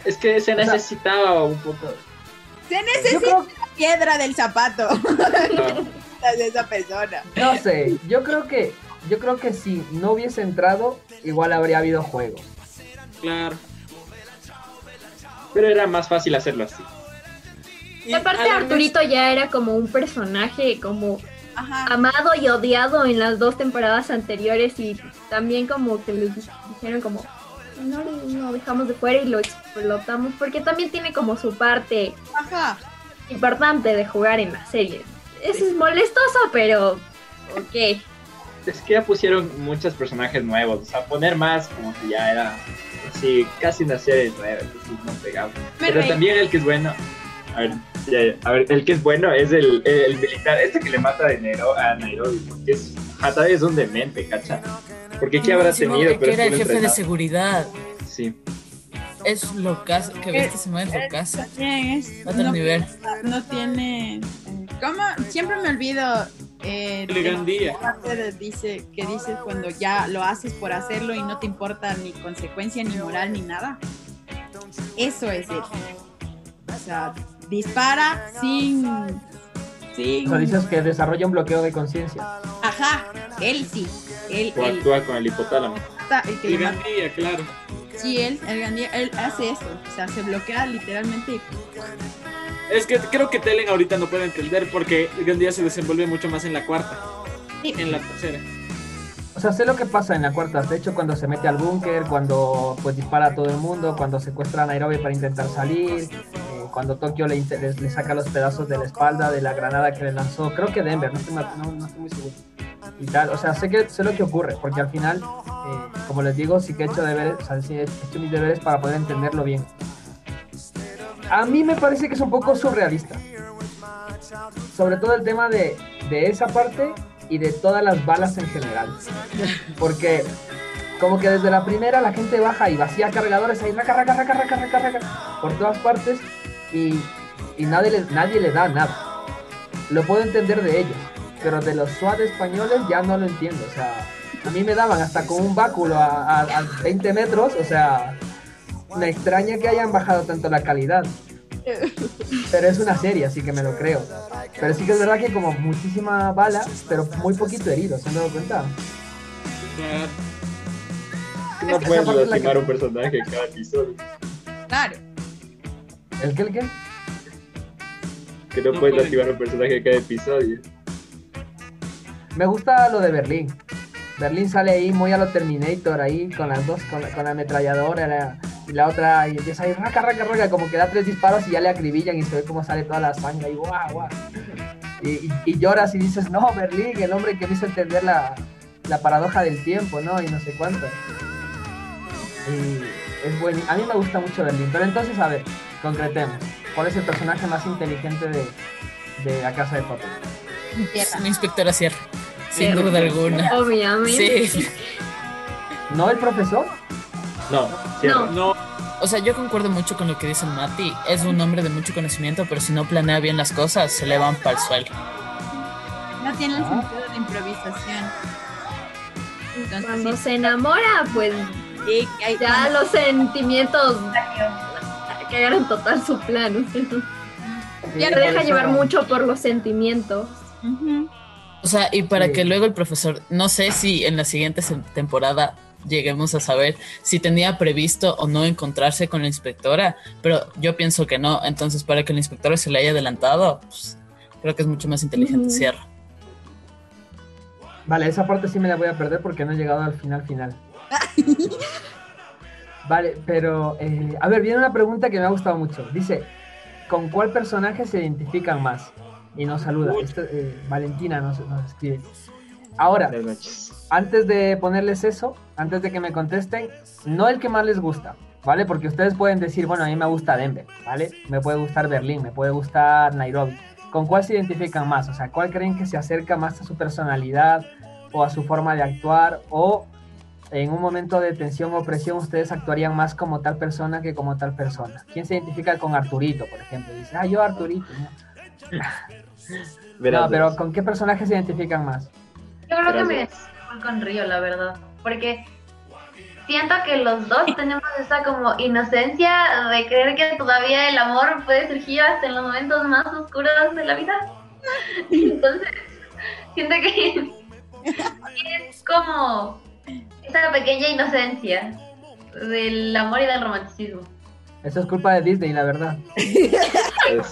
Es que se O sea- necesitaba un poco. Se necesita creo, la piedra del zapato Ajá. de esa persona. no sé, yo creo que, yo creo que si no hubiese entrado, igual habría habido juego. Claro. Pero era más fácil hacerlo así. Y aparte vez- Arturito ya era como un personaje como Ajá. amado y odiado en las dos temporadas anteriores y también como que les dijeron como no lo dejamos de fuera y lo explotamos porque también tiene como su parte Ajá. importante de jugar en la serie. Eso es molestoso, pero ok. Es que ya pusieron muchos personajes nuevos. O sea, poner más como que ya era así, casi una serie nueva. Entonces no pegaba. Pero reí. también el que es bueno. A ver, ya, ya. a ver, el que es bueno es el, el militar. Este que le mata dinero a Nairobi. Porque es, Hatari es un demente, ¿cacha? Porque ¿qué habrá tenido? que Pero era es el jefe de seguridad. Sí. Es lo que Eh, ves se mueve es lo casa. También es. Otro no, nivel. no tiene. eh, ¿Cómo? Siempre me olvido. Eh, parte de- dice que dices cuando ya lo haces por hacerlo y no te importa ni consecuencia ni moral ni nada. Eso es él. O sea, dispara sin sin O sea, dices que desarrolla un bloqueo de conciencia. ajá, él sí. Él, O él actúa con el hipotálamo. el que El le mata. Gandía, claro. Sí, él, el Gandía, él hace eso. O sea, se bloquea literalmente. Es que creo que Telen ahorita no puede entender porque el Gandía se desenvuelve mucho más en la cuarta, Sí. en la tercera. O sea, sé lo que pasa en la cuarta. De hecho, cuando se mete al búnker, cuando pues dispara a todo el mundo, cuando secuestra a Nairobi para intentar salir, eh, cuando Tokio le, le, le saca los pedazos de la espalda de la granada que le lanzó. Creo que Denver, no estoy, no, no estoy muy seguro. y tal. O sea, sé que sé lo que ocurre, porque al final, eh, como les digo, sí que he hecho deberes, o sea, sí he hecho mis deberes para poder entenderlo bien. A mí me parece que es un poco surrealista. Sobre todo el tema de, de esa parte y de todas las balas en general. Porque como que desde la primera la gente baja y vacía cargadores ahí, raca, raca, raca, raca, raca, raca, por todas partes y, y nadie, le, nadie le da nada. Lo puedo entender de ellos, pero de los SWAT españoles ya no lo entiendo. O sea, a mí me daban hasta con un báculo a, a, a 20 metros, o sea, me extraña que hayan bajado tanto la calidad. Pero es una serie, así que me lo creo. Pero sí que es verdad que como muchísima bala, pero muy poquito herido, ¿se han dado cuenta? No puedes lastimar que- un personaje en cada episodio. Claro. ¿El qué, el qué? Que no, No puedes lastimar un personaje en cada episodio. Me gusta lo de Berlín. Berlín sale ahí muy a lo Terminator, ahí con las dos, con la, con la ametralladora la- y la otra, y empieza ahí, raca, raca, raca, como que da tres disparos y ya le acribillan y se ve cómo sale toda la sangre ahí, guau, guau. Y, y- y lloras y dices, no, Berlín, el hombre que me hizo entender la, la paradoja del tiempo, ¿no? Y no sé cuánto. Y es bueno. A mí me gusta mucho Berlín. Pero entonces, a ver, concretemos. ¿Cuál es el personaje más inteligente de, de la casa de papel? Tierra. Mi inspectora Sierra. Sin duda alguna. Obviamente. Sí. ¿No el profesor? No, cierra. No. No, O sea, yo concuerdo mucho con lo que dice Mati. Es un hombre de mucho conocimiento, pero si no planea bien las cosas, se le van para el suelo. No tiene el Ah. sentido de improvisación. Entonces, Cuando sí, se enamora, pues hay- ya los sentimientos cagaron total su plan. Ya Se deja eso- llevar mucho por los sentimientos. O sea, y para Sí. que luego el profesor, no sé si en la siguiente temporada lleguemos a saber si tenía previsto o no encontrarse con la inspectora, pero yo pienso que no. Entonces, para que la inspectora se le haya adelantado, pues, creo que es mucho más inteligente. Sierra. Vale, esa parte sí me la voy a perder porque no he llegado al final final. Vale, pero eh, a ver, viene una pregunta que me ha gustado mucho. Dice, ¿con cuál personaje se identifican más? Y nos saluda. Uy. Esto, eh, Valentina nos, nos escribe. Ahora, antes de ponerles eso, antes de que me contesten, no el que más les gusta, ¿vale? Porque ustedes pueden decir, bueno, a mí me gusta Denver, ¿vale? Me puede gustar Berlín, me puede gustar Nairobi. ¿Con cuál se identifican más? O sea, ¿cuál creen que se acerca más a su personalidad o a su forma de actuar? O en un momento de tensión o presión ustedes actuarían más como tal persona que como tal persona. ¿Quién se identifica con Arturito, por ejemplo? Dice, ah, yo Arturito. ¿no? No, pero. ¿con qué personaje se identifican más? Yo creo que me identifico con Río, la verdad. Porque siento que los dos tenemos esa como inocencia de creer que todavía el amor puede surgir hasta en los momentos más oscuros de la vida. Entonces, siento que es como esa pequeña inocencia del amor y del romanticismo. Eso es culpa de Disney, la verdad. O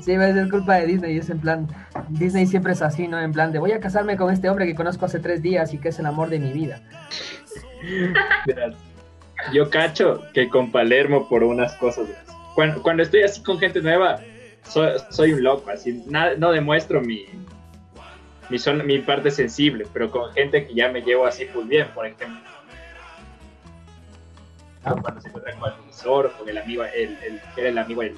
Sí, es culpa de Disney, es en plan, Disney siempre es así, ¿no? En plan de voy a casarme con este hombre que conozco hace tres días y que es el amor de mi vida. Yo cacho que con Palermo por unas cosas. Cuando, cuando estoy así con gente nueva, soy, soy un loco, así na- no demuestro mi, mi, son- mi parte sensible, pero con gente que ya me llevo así muy bien, por ejemplo. Ah. Cuando se encuentra con el profesor, con el amigo, el, el, era el amigo el,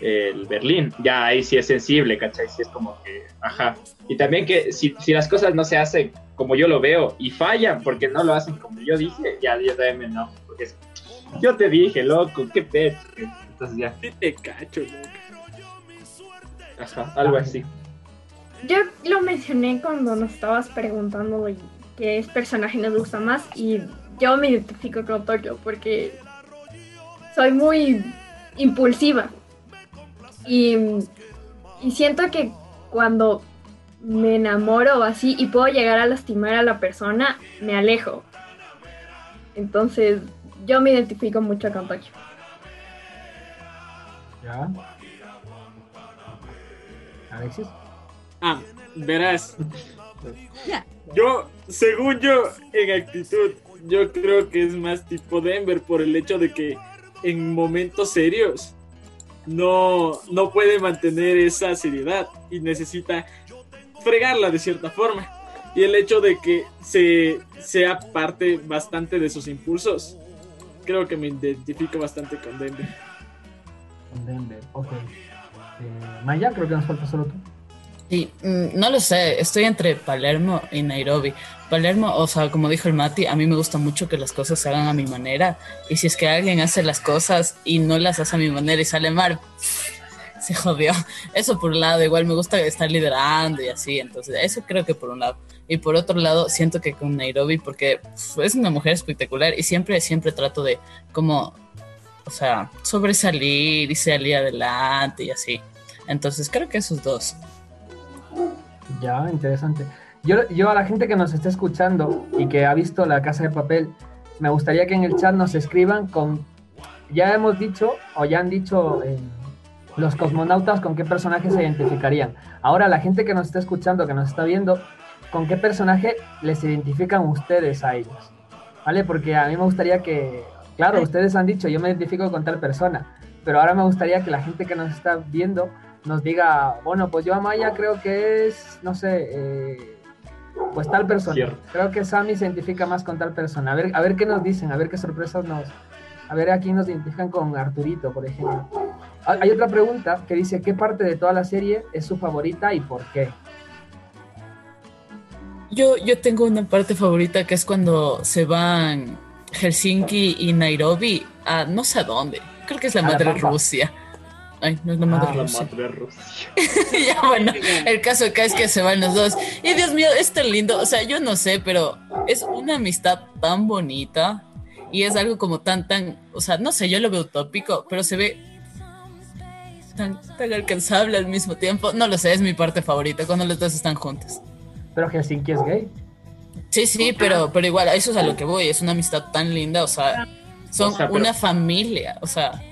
el Berlín, ya ahí sí es sensible, ¿cachai? Sí es como que, ajá. Y también que si, si las cosas no se hacen como yo lo veo y fallan porque no lo hacen como yo dije, ya yo también me enojo, porque es, yo te dije, loco, qué pedo. Entonces ya, sí te cacho, loco. ajá, algo así. Yo lo mencioné cuando nos estabas preguntando qué personaje nos gusta más y yo me identifico con Tokio porque soy muy impulsiva y, y siento que cuando me enamoro o así y puedo llegar a lastimar a la persona, me alejo. Entonces yo me identifico mucho con Tokio. ¿Ya? Alexis. Ah, verás. Yo, según yo, en actitud, yo creo que es más tipo Denver por el hecho de que en momentos serios no, no puede mantener esa seriedad y necesita fregarla de cierta forma. Y el hecho de que se sea parte bastante de sus impulsos, creo que me identifico bastante con Denver. Con Denver, ok. Eh, Maya, creo que nos falta solo tú. Sí, mm, no lo sé, estoy entre Palermo y Nairobi. Palermo, o sea, como dijo el Mati, a mí me gusta mucho que las cosas se hagan a mi manera. Y si es que alguien hace las cosas y no las hace a mi manera y sale mal, se jodió. Eso por un lado, igual me gusta estar liderando y así, entonces eso creo que por un lado. Y por otro lado, siento que con Nairobi, porque es una mujer espectacular y siempre, siempre trato de como, o sea, sobresalir y salir adelante y así. Entonces creo que esos dos. Ya, interesante. Yo, yo a la gente que nos está escuchando y que ha visto La Casa de Papel, me gustaría que en el chat nos escriban con, ya hemos dicho o ya han dicho eh, los cosmonautas con qué personajes se identificarían. Ahora la gente que nos está escuchando, que nos está viendo, ¿con qué personaje les identifican ustedes a ellos? ¿Vale? Porque a mí me gustaría que, claro, ustedes han dicho, yo me identifico con tal persona, pero ahora me gustaría que la gente que nos está viendo nos diga, bueno, pues yo a Maya creo que es, no sé, eh, pues tal persona. Cierto. Creo que Sammy se identifica más con tal persona. A ver, a ver qué nos dicen, a ver qué sorpresas nos... A ver aquí nos identifican con Arturito, por ejemplo. Ah, Hay otra pregunta que dice, ¿qué parte de toda la serie es su favorita y por qué? Yo, yo tengo una parte favorita que es cuando se van Helsinki y Nairobi a no sé a dónde. Creo que es la A la madre Pampa. Rusia. Ay, no es la madre Ah, La Rusia. madre Rusia. ya, bueno, el caso acá es que se van los dos. Y Dios mío, es tan lindo. O sea, yo no sé, pero es una amistad tan bonita. Y es algo como tan, tan. O sea, no sé, yo lo veo utópico, pero se ve tan, tan alcanzable al mismo tiempo. No lo sé, es mi parte favorita cuando los dos están juntos. Pero Helsinki es gay. Sí, sí, pero, pero igual, a eso es a lo que voy. Es una amistad tan linda, o sea, son O sea, pero- una familia. O sea,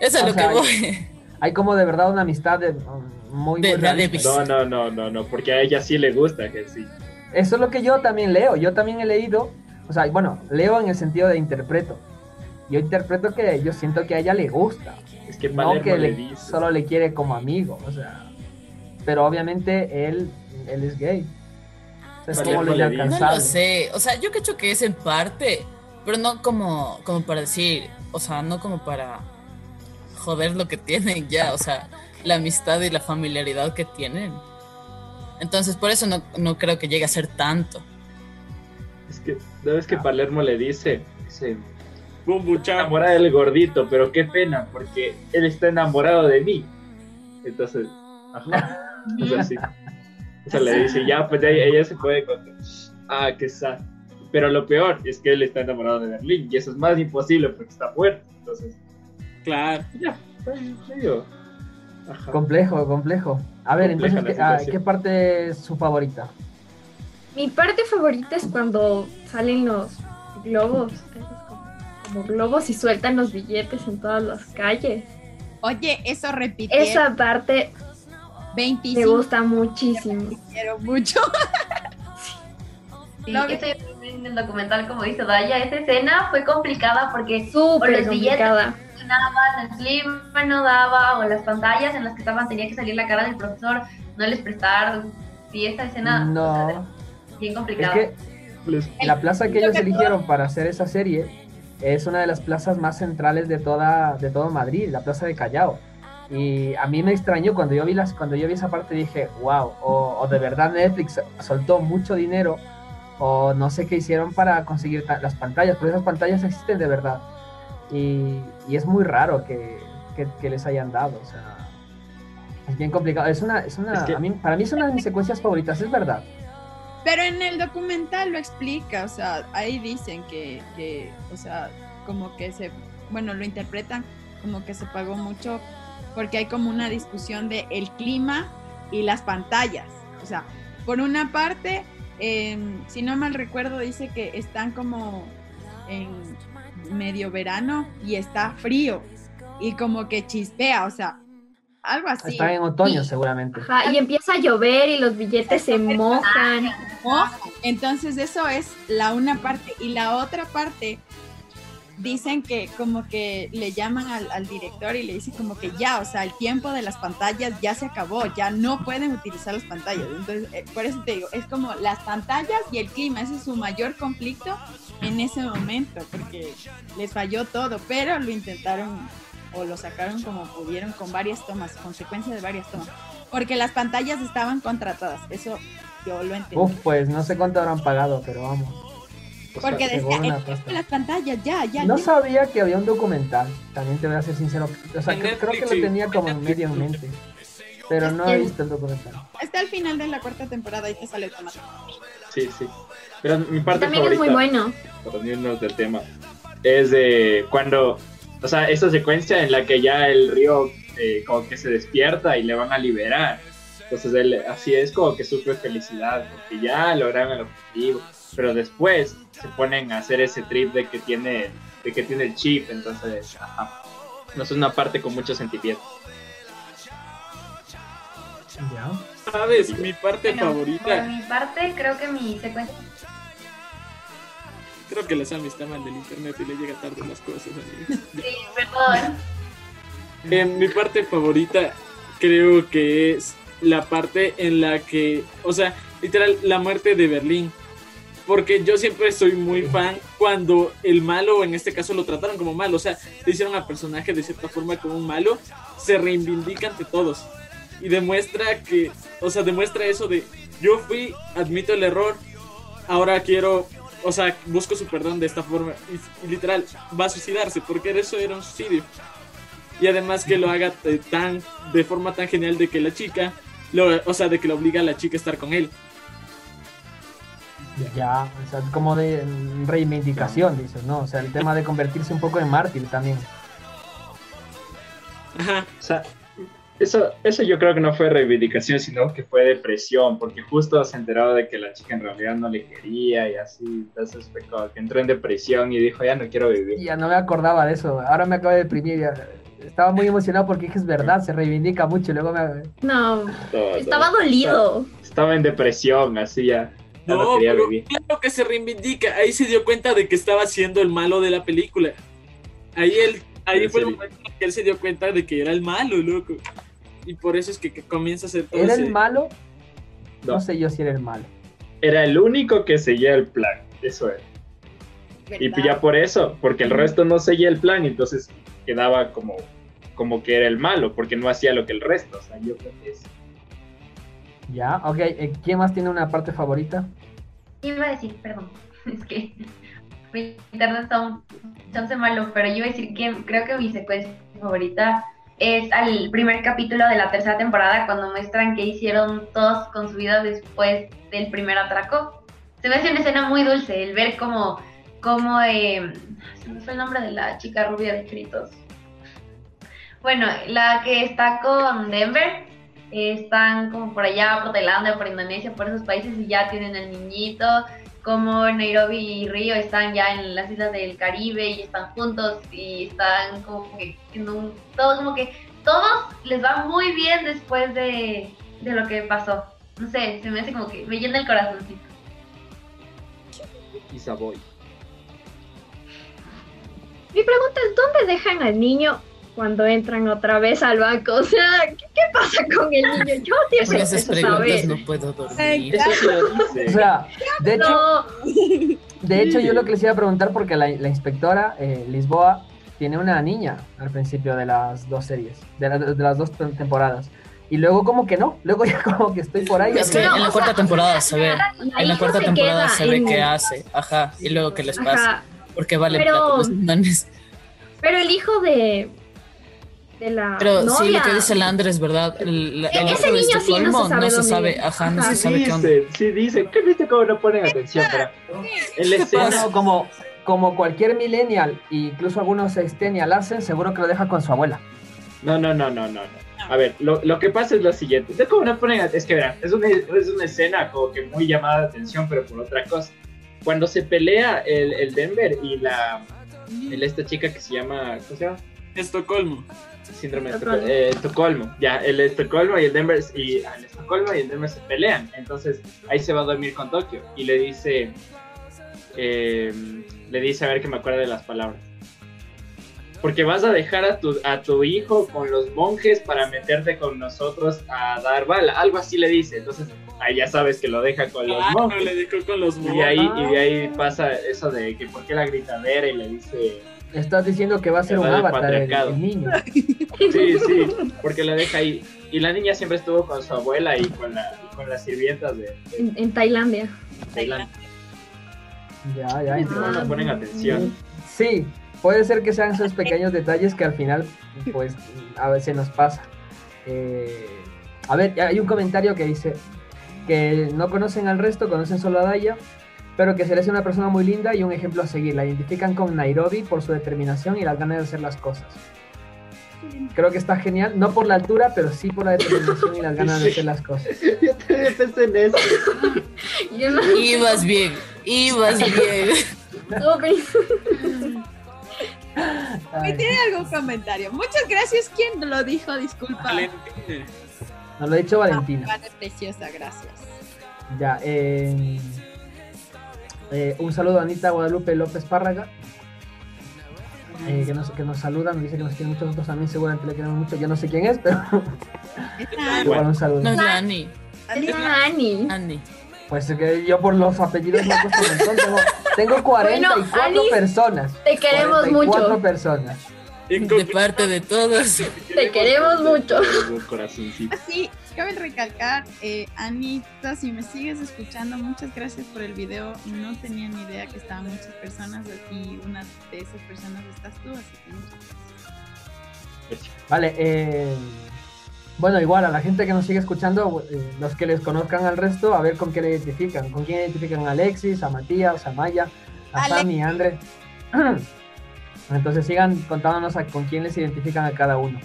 eso es a O lo sea, que voy. Hay como de verdad una amistad de, um, muy, De- de- de- No, no, no, no, no, porque a ella sí le gusta que sí. Eso es lo que yo también leo. Yo también he leído, o sea, bueno, leo en el sentido de interpreto. Yo interpreto que yo siento que a ella le gusta, Es que no Palermo que le le- dice. solo le quiere como amigo, o sea. Pero obviamente él, él es gay. O sea, es como lo. No lo sé. O sea, yo cacho que es en parte, pero no como, como para decir, o sea, no como para joder lo que tienen ya, o sea, la amistad y la familiaridad que tienen. Entonces, por eso no, no creo que llegue a ser tanto. Es que, ¿no ves que Palermo le dice? Dice, enamorada del gordito, pero qué pena, porque él está enamorado de mí. Entonces, ajá. O sea, le dice, ya, pues ya ella se puede contar. Ah, qué sad. Pero lo peor es que él está enamorado de Berlín, y eso es más imposible porque está muerto. Entonces, Claro. ya, medio. Ajá. Complejo, complejo. A ver, Compleja entonces, la ¿qué, ah. ¿qué parte es su favorita? Mi parte favorita es cuando salen los globos, como, como globos y sueltan los billetes en todas las calles. Oye, eso repitió. Esa parte 25. me gusta muchísimo. Quiero mucho. Sí, No, eso yo también en el documental, como dice Daya, esa escena fue complicada porque Súper los billetes complicada. funcionaban, el clima no daba, o las pantallas en las que estaban tenía que salir la cara del profesor, no les prestaron. Sí, esa escena No, bien es complicada. que Les- la plaza que ellos eligieron para hacer esa serie es una de las plazas más centrales de toda de todo Madrid, la plaza de Callao. Y a mí me extrañó cuando yo vi las cuando yo vi esa parte dije, wow, o, o de verdad Netflix soltó mucho dinero o no sé qué hicieron para conseguir las pantallas, pero esas pantallas existen de verdad. Y, y es muy raro que, que- que les hayan dado, o sea, es bien complicado. Es una, es una, Es que- a mí- para mí es una de mis secuencias favoritas, es verdad. Pero en el documental lo explica, o sea, ahí dicen que, que, o sea, como que se, bueno, lo interpretan como que se pagó mucho porque hay como una discusión de el clima y las pantallas. O sea, por una parte, em, si no mal recuerdo, dice que están como en medio verano y está frío y como que chispea, o sea, algo así. Está en otoño Y- seguramente. Ajá, y empieza a llover y los billetes se mojan. Entonces eso es la una parte y la otra parte dicen que como que le llaman al, director y le dicen como que ya, o sea, el tiempo de las pantallas ya se acabó, ya no pueden utilizar las pantallas. Entonces, eh, por eso te digo, es como las pantallas y el clima, ese es su mayor conflicto en ese momento, porque les falló todo, pero lo intentaron o lo sacaron como pudieron con varias tomas, consecuencia de varias tomas, porque las pantallas estaban contratadas, eso yo lo entendí. Uf, pues no sé cuánto habrán pagado, pero vamos. O sea, Porque pegó decía, "El pasta. de las pantallas, ya, ya. No ya". sabía que había un documental, también te voy a ser sincero. O sea, En creo, creo que lo tenía como en medio en mente. Pero no he visto el documental. Está al final de la cuarta temporada y te sale automático. Sí, sí. Pero mi parte También es favorita, muy bueno. para unirnos del tema, es de cuando, o sea, esa secuencia en la que ya el río eh, como que se despierta y le van a liberar. Entonces él así es como que sufre felicidad, porque ya lograron el objetivo. Pero después se ponen a hacer ese trip de que tiene, de que tiene el chip, entonces, ajá. No es una parte con mucho sentimiento. Ya. ¿Sabes? Mi parte Bueno, Por favorita. mi parte, creo que mi secuencia. Creo que la Sammy está mal del internet y le llega tarde las cosas. amigos. Sí, perdón. Eh, mi parte favorita creo que es la parte en la que, o sea, literal, la muerte de Berlín. Porque yo siempre soy muy fan cuando el malo, en este caso lo trataron como malo, o sea, le hicieron al personaje de cierta forma como un malo, se reivindica ante todos. Y demuestra que, o sea, demuestra eso de, yo fui, admito el error, ahora quiero, o sea, busco su perdón de esta forma. Y, y literal, va a suicidarse, porque eso era un suicidio. Y además que lo haga tan de forma tan genial de que la chica lo, o sea de que lo obliga a la chica a estar con él Ya, o sea, como de reivindicación, dices, ¿no? O sea, el tema de convertirse un poco en mártir también. Ajá. O sea, eso, eso yo creo que no fue reivindicación, sino que fue depresión, porque justo se enteró de que la chica en realidad no le quería y así, entonces fue como que entró en depresión y dijo, ya no quiero vivir. Ya no me acordaba de eso. Ahora me acabo de deprimir. ya. Estaba muy emocionado porque dije, es verdad, se reivindica mucho. y Luego me... No, Todo, estaba todo. dolido. Estaba en depresión, así ya, ya no, no quería pero vivir. claro que se reivindica ahí se dio cuenta de que estaba siendo el malo de la película ahí él ahí ¿En fue el momento en que él se dio cuenta de que era el malo loco y por eso es que, que comienza a hacer todo ¿Era ese- el malo? No. No. sé yo si era el malo. Era el único que seguía el plan, eso era. Y ya por eso, porque el resto no seguía el plan, entonces quedaba como, como que era el malo, porque no hacía lo que el resto. O sea, yo creo que es. Ya, ok. eh, ¿Quién más tiene una parte favorita? Iba a decir, perdón, es que mi internet está un chance malo, pero yo iba a decir que creo que mi secuencia favorita es al primer capítulo de la tercera temporada cuando muestran que hicieron todos con su vida después del primer atraco. Se me hace una escena muy dulce el ver cómo, cómo eh, se me fue el nombre de la chica rubia de Fritos. Bueno, la que está con Denver, eh, están como por allá, por Tailandia, por Indonesia, por esos países y ya tienen el niñito, como Nairobi y Río están ya en las islas del Caribe y están juntos y están como que en un, todo como que todos les va muy bien después de, de lo que pasó. No sé, se me hace como que me llena el corazoncito. Mi pregunta es, ¿dónde dejan al niño cuando entran otra vez al banco? O sea, ¿qué, qué pasa con el niño? Yo quiero esas eso preguntas saber. no puedo dormir. Eso sí lo O dice. sea, de hecho, No, de hecho yo lo que les iba a preguntar porque la, la inspectora eh, Lisboa tiene una niña al principio de las dos series, de, la- de las dos tem- temporadas. Y luego como que no, luego ya como que estoy por ahí. Es que No, en la o cuarta sea, temporada se ve. En la cuarta se temporada se ve en- qué hace. Ajá. Y luego qué les pasa. Ajá. Porque vale Pero- plata los manes. Pero el hijo de, de la Pero sí, novia, lo que dice Landra es verdad. El, E- el ese niño sí no se sabe no se sabe. Ajá, no Ajá. se Sí sabe qué onda. dice, sí dice. ¿Qué viste cómo no ponen atención? Pero en la escena, Bueno, como, como cualquier millennial, e incluso algunos extennial hacen, seguro que lo deja con su abuela. No, no, no, no, no. no. A ver, lo, lo que pasa es lo siguiente. ¿De cómo no ponen Es que verán, es una, es una escena como que muy llamada de atención, pero por otra cosa. Cuando se pelea el, el Denver y la el- esta chica que se llama. ¿Cómo se llama? Estocolmo Síndrome de Estocolmo. Eh, Estocolmo. Ya, el Estocolmo y el Denver y el Estocolmo y el Denver se pelean. Entonces ahí se va a dormir con Tokio y le dice. eh, le dice a ver que me acuerde de las palabras. porque vas a dejar a tu, a tu hijo con los monjes para meterte con nosotros a dar bala. Algo así le dice. Entonces, ahí ya sabes que lo deja con los monjes. le dejó con los Y de ahí, monjes. y de ahí pasa eso de que por qué la gritadera y le dice. Estás diciendo que va a ser un avatar el, el niño. Sí, sí, porque la deja ahí. Y la niña siempre estuvo con su abuela y con, la, y con las sirvientas de, de En, en Tailandia. Tailandia. Ya, ya. No nos ponen atención. Sí, puede ser que sean esos pequeños detalles que al final, pues, a veces nos pasa. Eh, a ver, hay un comentario que dice que no conocen al resto, conocen solo a Daya, pero que se le hace una persona muy linda y un ejemplo a seguir. La identifican con Nairobi por su determinación y las ganas de hacer las cosas. Creo que está genial, no por la altura, pero sí por la determinación y las ganas de hacer las cosas. Yo también pensé en eso. Yo no- Ibas bien, ibas bien. ¿Me tiene algún comentario? Muchas gracias. ¿Quién lo dijo? Disculpa. Valentina. Nos lo ha dicho Valentina. Vale, preciosa, gracias. Ya, eh, eh, un saludo a Anita Guadalupe López Párraga, eh, que, nos, que nos saluda, nos dice que nos quiere mucho, nosotros también seguramente le queremos mucho, yo no sé quién es, pero igual un saludo. No es la Ani. Es Ani. Ani. Pues es que yo por los apellidos me un montón, tengo, tengo 44 Bueno, Ani, personas. te queremos 44 mucho. personas. De parte de todos. Te queremos mucho. Un corazoncito. Sí, cabe recalcar, eh, Anita, si me sigues escuchando, muchas gracias por el video. No tenía ni idea que estaban muchas personas y una de esas personas estás tú, así que muchas gracias. Vale, eh, bueno, igual a la gente que nos sigue escuchando, eh, los que les conozcan al resto, a ver con qué le identifican. ¿Con quién identifican a Alexis, a Matías, a Maya, a Ale- Sammy, a André? Entonces sigan contándonos a- con quién les identifican a cada uno.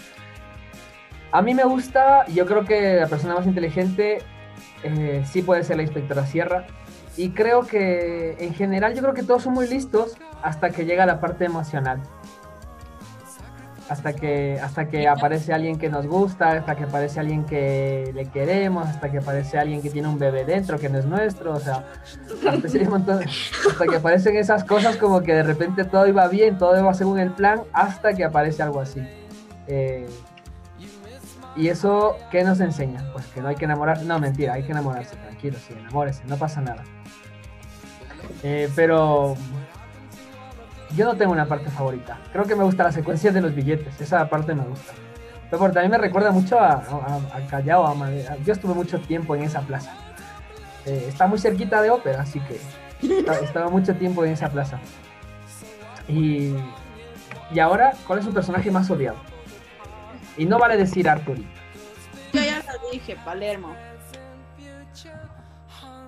A mí me gusta, yo creo que la persona más inteligente eh, sí puede ser la inspectora Sierra. Y creo que en general yo creo que todos son muy listos hasta que llega la parte emocional hasta que hasta que aparece alguien que nos gusta, hasta que aparece alguien que le queremos, hasta que aparece alguien que tiene un bebé dentro que no es nuestro, o sea, hasta, sí, un montón- hasta que aparecen esas cosas como que de repente todo iba bien, todo iba según el plan, hasta que aparece algo así. Eh, y eso, ¿qué nos enseña? Pues que no hay que enamorarse, no, mentira, hay que enamorarse, tranquilo, sí, enamórese, no pasa nada. Eh, pero yo no tengo una parte favorita. Creo que me gusta la secuencia de los billetes. Esa parte me gusta. Pero porque también me recuerda mucho a, a, a Callao. a Made- a- yo estuve mucho tiempo en esa plaza. Eh, está muy cerquita de ópera, así que esta- estaba mucho tiempo en esa plaza. Y, y ahora, ¿cuál es su personaje más odiado? Y no vale decir Arthur. Yo ya lo dije, Palermo.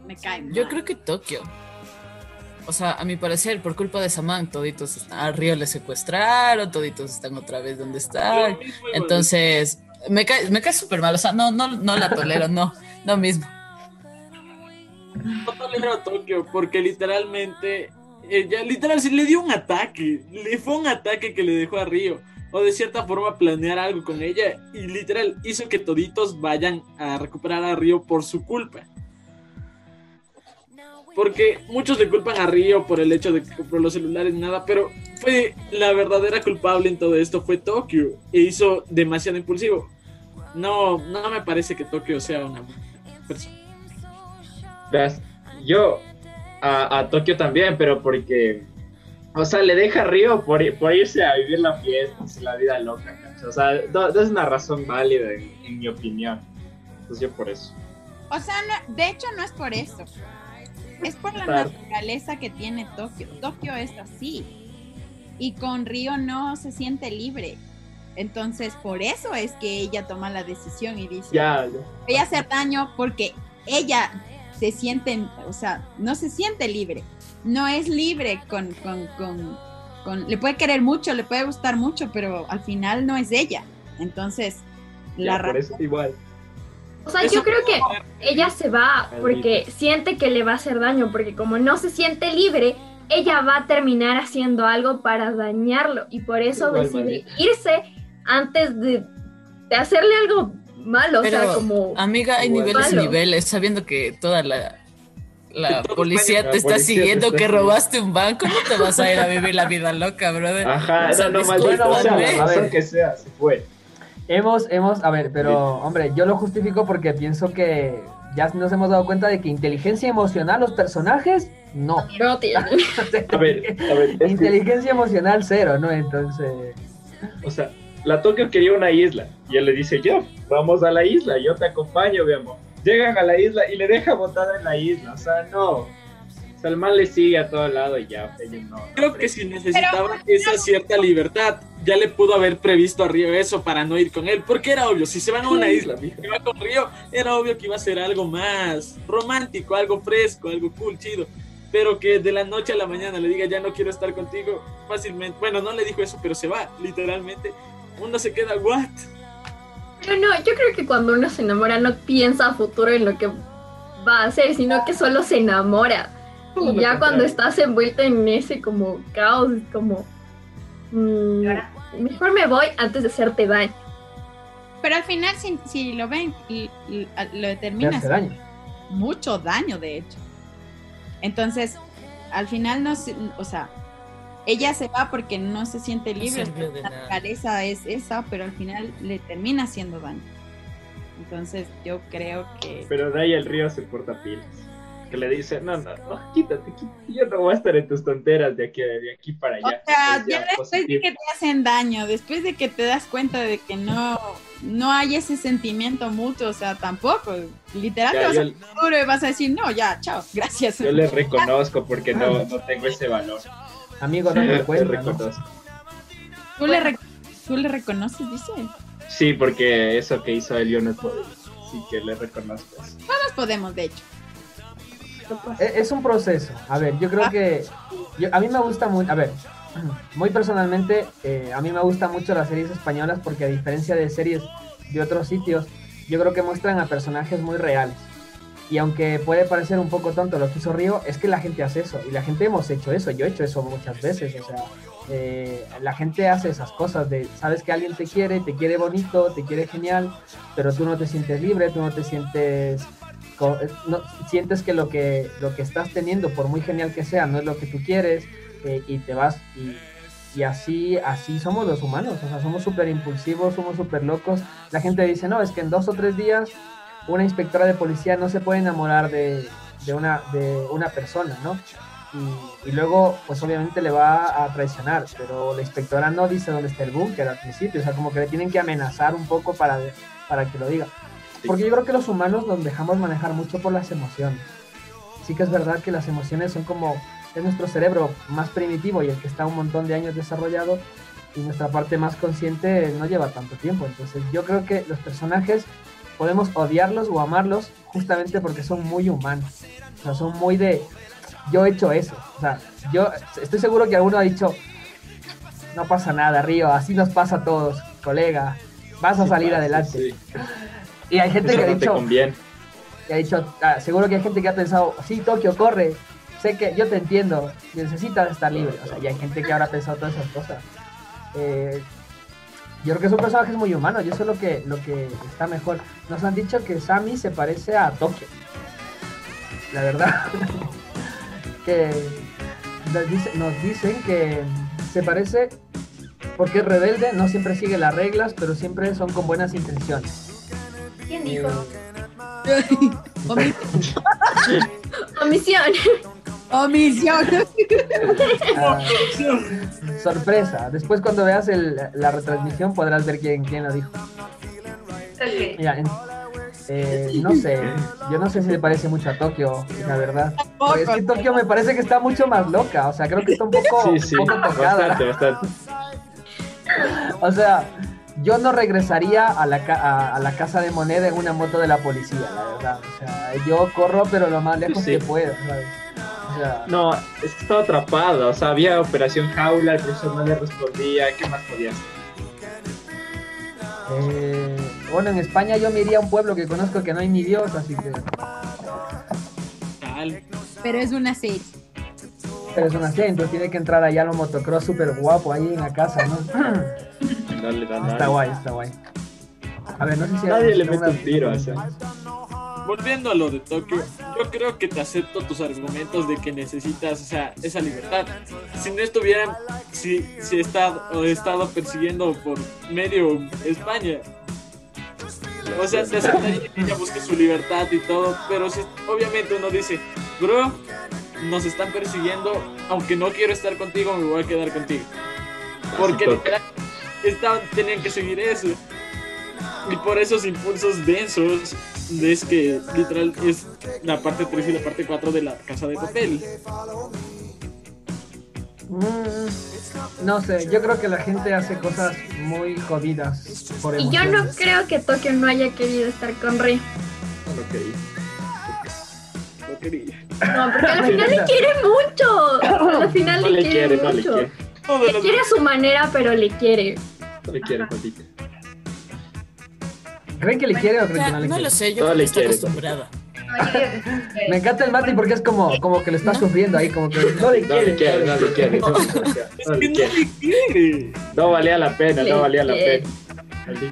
Me cae mal. Yo creo que Tokio. O sea, a mi parecer, por culpa de Saman, toditos están, a Río le secuestraron, toditos están otra vez donde están. Entonces, me cae, me cae súper mal. O sea, no, no, no la tolero, no, no mismo. No tolero a Tokio porque literalmente, ella literal, sí le dio un ataque. Le fue un ataque que le dejó a Río. O de cierta forma planear algo con ella. Y literal hizo que toditos vayan a recuperar a Río por su culpa. Porque muchos le culpan a Río por el hecho de que compró los celulares y nada, pero fue la verdadera culpable en todo esto fue Tokio e hizo demasiado impulsivo. No, no me parece que Tokio sea una persona. Yo a, a Tokio también, pero porque, o sea, le deja a Río por, por irse a vivir la fiesta, así, la vida loca, ¿cachai? O sea, no, no es una razón válida en, en mi opinión. Entonces yo por eso. O sea, no- de hecho no es por eso. Es por la Claro. naturaleza que tiene Tokio. Tokio es así. Y con Río no se siente libre. Entonces, por eso es que ella toma la decisión y dice, Ya, voy a hacer daño porque ella se siente, o sea, no se siente libre. No es libre con, con, con, con- le puede querer mucho, le puede gustar mucho, pero al final no es ella. Entonces, la ya, por razón eso igual. O sea, yo creo que ella se va porque siente que le va a hacer daño, porque como no se siente libre, ella va a terminar haciendo algo para dañarlo. Y por eso Igual, decide irse antes de, de hacerle algo malo, o sea, como amiga, hay niveles y niveles, sabiendo que toda la la policía te la está policía te siguiendo está que robaste un banco, no te vas a ir a vivir la vida loca, brother. Ajá, O sea, no, no, maldito, o sea, A ver. que sea, se fue. Hemos, hemos, a ver, pero hombre, yo lo justifico porque pienso que ya nos hemos dado cuenta de que inteligencia emocional los personajes, no. No tienen. A ver, a ver, que, inteligencia emocional cero, ¿no? Entonces, o sea, la Tokio quería una isla y él le dice, yo, vamos a la isla, yo te acompaño, mi amor. Llegan a la isla y le deja botada en la isla, o sea, no. O sea, el man le sigue a todo lado y ya, ella no. no Creo que si necesitaba esa cierta libertad, ya le pudo haber previsto a Río eso para no ir con él, porque era obvio, si se van a una isla, y va con Río, era obvio que iba a ser algo más romántico, algo fresco, algo cool, chido. Pero que de la noche a la mañana le diga ya no quiero estar contigo, fácilmente. Bueno, no le dijo eso, pero se va, literalmente. Uno se queda, ¿what? Pero no, yo creo que cuando uno se enamora no piensa a futuro en lo que va a hacer, sino que solo se enamora. Y ya cuando estás envuelta en ese como caos, es como... mm, mejor me voy antes de hacerte daño. Pero al final, si, si lo ven, y, lo te determinas, hace daño. mucho daño, de hecho. Entonces, al final no se, o sea, ella se va porque no se siente No libre, de la naturaleza es esa, pero al final le termina haciendo daño. Entonces, yo creo que Pero de ahí el río se porta pilas. Que le dice, no, no, no, quítate, quítate. Yo no voy a estar en tus tonteras de aquí, de aquí para allá. O sea, Pues ya después de que te hacen daño, después de que te das cuenta de que no, no hay ese sentimiento mutuo, o sea, tampoco. Literal, Ya, te vas yo- a futuro y vas a decir, no, ya, chao, gracias. Yo le reconozco porque no, no tengo ese valor. Amigo, no me cuenta. ¿Tú, le re- ¿Tú le reconoces, dice? Sí, porque eso que hizo él yo no puedo. Así que le reconozco. Todos podemos, de hecho. Es, es un proceso. A ver, yo creo que yo- a mí me gusta muy, a ver, muy personalmente, eh, a mí me gustan mucho las series españolas porque a diferencia de series de otros sitios, yo creo que muestran a personajes muy reales. Y aunque puede parecer un poco tonto lo que hizo Río, es que la gente hace eso. Y la gente hemos hecho eso. Yo he hecho eso muchas veces. O sea, eh, la gente hace esas cosas de, sabes que alguien te quiere, te quiere bonito, te quiere genial, pero tú no te sientes libre, tú no te sientes no, sientes que lo que lo que estás teniendo por muy genial que sea no es lo que tú quieres eh, y te vas y, y así así somos los humanos o sea somos súper impulsivos somos súper locos la gente dice no es que en dos o tres días una inspectora de policía no se puede enamorar de, de una de una persona no y, y luego pues obviamente le va a traicionar pero la inspectora no dice dónde está el búnker al principio o sea como que le tienen que amenazar un poco para para que lo diga porque yo creo que los humanos nos dejamos manejar mucho por las emociones. Sí que es verdad que las emociones son como es nuestro cerebro más primitivo y el que está un montón de años desarrollado y nuestra parte más consciente no lleva tanto tiempo. Entonces yo creo que los personajes podemos odiarlos o amarlos justamente porque son muy humanos. O sea, son muy de yo he hecho eso. O sea, yo estoy seguro que alguno ha dicho no pasa nada, Río, así nos pasa a todos, colega, vas a Sí salir pasa, adelante. sí. Y hay gente Eso que ha no dicho, que ha dicho, ah, seguro que hay gente que ha pensado, sí, Tokio, corre, sé que yo te entiendo, necesitas estar libre. O sea, y hay gente que habrá pensado todas esas cosas. Eh, yo creo que son personajes muy humanos y eso es lo que, lo que está mejor. Nos han dicho que Sammy se parece a Tokio. La verdad. que nos, dice- nos dicen que se parece porque es rebelde, no siempre sigue las reglas, pero siempre son con buenas intenciones. ¿Quién dijo? Omi- Omisión. Omisión. Ah, sorpresa. Después cuando veas el- la retransmisión podrás ver quién, quién lo dijo. Ok. Mira, en- eh, no sé, yo no sé si le parece mucho a Tokio, la verdad. Porque es que Tokio me parece que está mucho más loca, o sea, creo que está un poco, Sí, sí, un poco tocada. bastante, bastante. O sea, yo no regresaría a la, ca- a, a la casa de moneda en una moto de la policía, la verdad. O sea, yo corro pero lo más lejos Sí. que puedo, ¿sabes? Sea, No, es que estaba atrapada, o sea, había operación jaula, el profesor no le respondía, ¿qué más podía hacer? eh, bueno, en España yo me iría a un pueblo que conozco que no hay ni Dios, así que... Tal. Pero es una serie. Pero es una serie, entonces tiene que entrar allá a lo motocross súper guapo ahí en la casa, ¿no? Dale, dale, Está guay, está guay. A ver, no sé si... Nadie le mete un tiro, o sea. Volviendo a lo de Tokio, yo creo que te acepto tus argumentos de que necesitas esa libertad. Si no estuvieran, si, si he estado, he estado persiguiendo por medio España, o sea, te aceptaría que ella busque su libertad y todo, pero si, obviamente uno dice, bro, nos están persiguiendo, aunque no quiero estar contigo, me voy a quedar contigo. Porque literal, estaban, tenían que seguir eso. Y por esos impulsos densos, ves que literal es la parte 3 y la parte 4 de la casa de papel. Mm, no sé, yo creo que la gente hace cosas muy jodidas por Y yo no creo que Tokio no haya querido estar con Ri. No lo quería. No quería. No, porque al final le quiere mucho. Al final No le, le quiere, quiere, no le mucho. quiere. Le quiere a su manera, pero le quiere. No le quiere, maldita. ¿Creen que le quiere o creen que no le no quiere? lo sé, yo No creo que le está quiere. acostumbrada. No, yo. Me encanta el Mati porque es como, como que le está sufriendo ahí, como que no le No quiere. le quiere, no le quiere. No, no le no quiere. le quiere. No valía la pena, no valía la pena.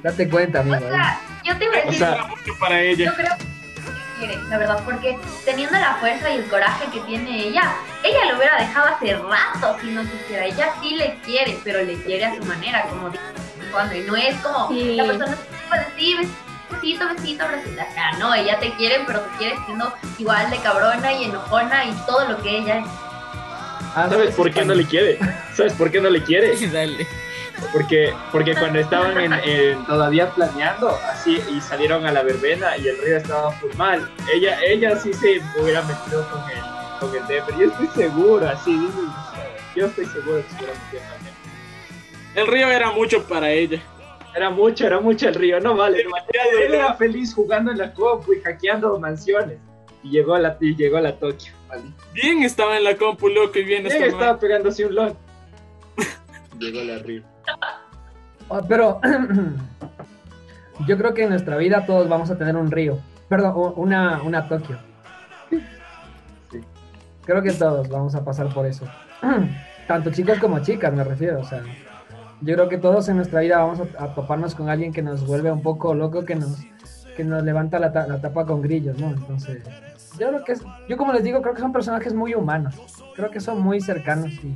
Date cuenta, amigo. O sea, yo te iba a O decir, para yo ella. creo que quiere, la verdad, porque teniendo la fuerza y el coraje que tiene ella, ella lo hubiera dejado hace rato si no quisiera. Ella sí le quiere, pero le quiere a su manera, como dijo cuando y no es como Sí. la persona puede decir besito, besito, abracito. O sea, no, ella te quiere, pero te quiere siendo igual de cabrona y enojona y todo lo que ella es. Ah, ¿Sabes por qué no le quiere? ¿Sabes por qué no le quiere? Dale. Porque, porque cuando estaban en, en- todavía planeando así y salieron a la verbena y el río estaba full mal, ella, ella sí se hubiera metido con el, con el Denver. Yo estoy seguro, así, yo estoy seguro que se hubiera metido también. El río era mucho para ella. Era mucho, era mucho el río, no vale. no vale. Él era feliz jugando en la compu y hackeando mansiones. Y llegó a la, y llegó a la Tokio, maldito. Bien estaba en la compu, loco, y bien Él estaba. estaba pegándose un LOL. llegó a la río. Ah, Pero yo creo que en nuestra vida todos vamos a tener un río. Perdón, una, una Tokio. Sí. Creo que todos vamos a pasar por eso. Tanto chicos como chicas, me refiero. O sea, yo creo que todos en nuestra vida vamos a, a toparnos con alguien que nos vuelve un poco loco, que nos, que nos levanta la, ta- la tapa con grillos, ¿no? Entonces, yo creo que es, yo como les digo, creo que son personajes muy humanos. Creo que son muy cercanos y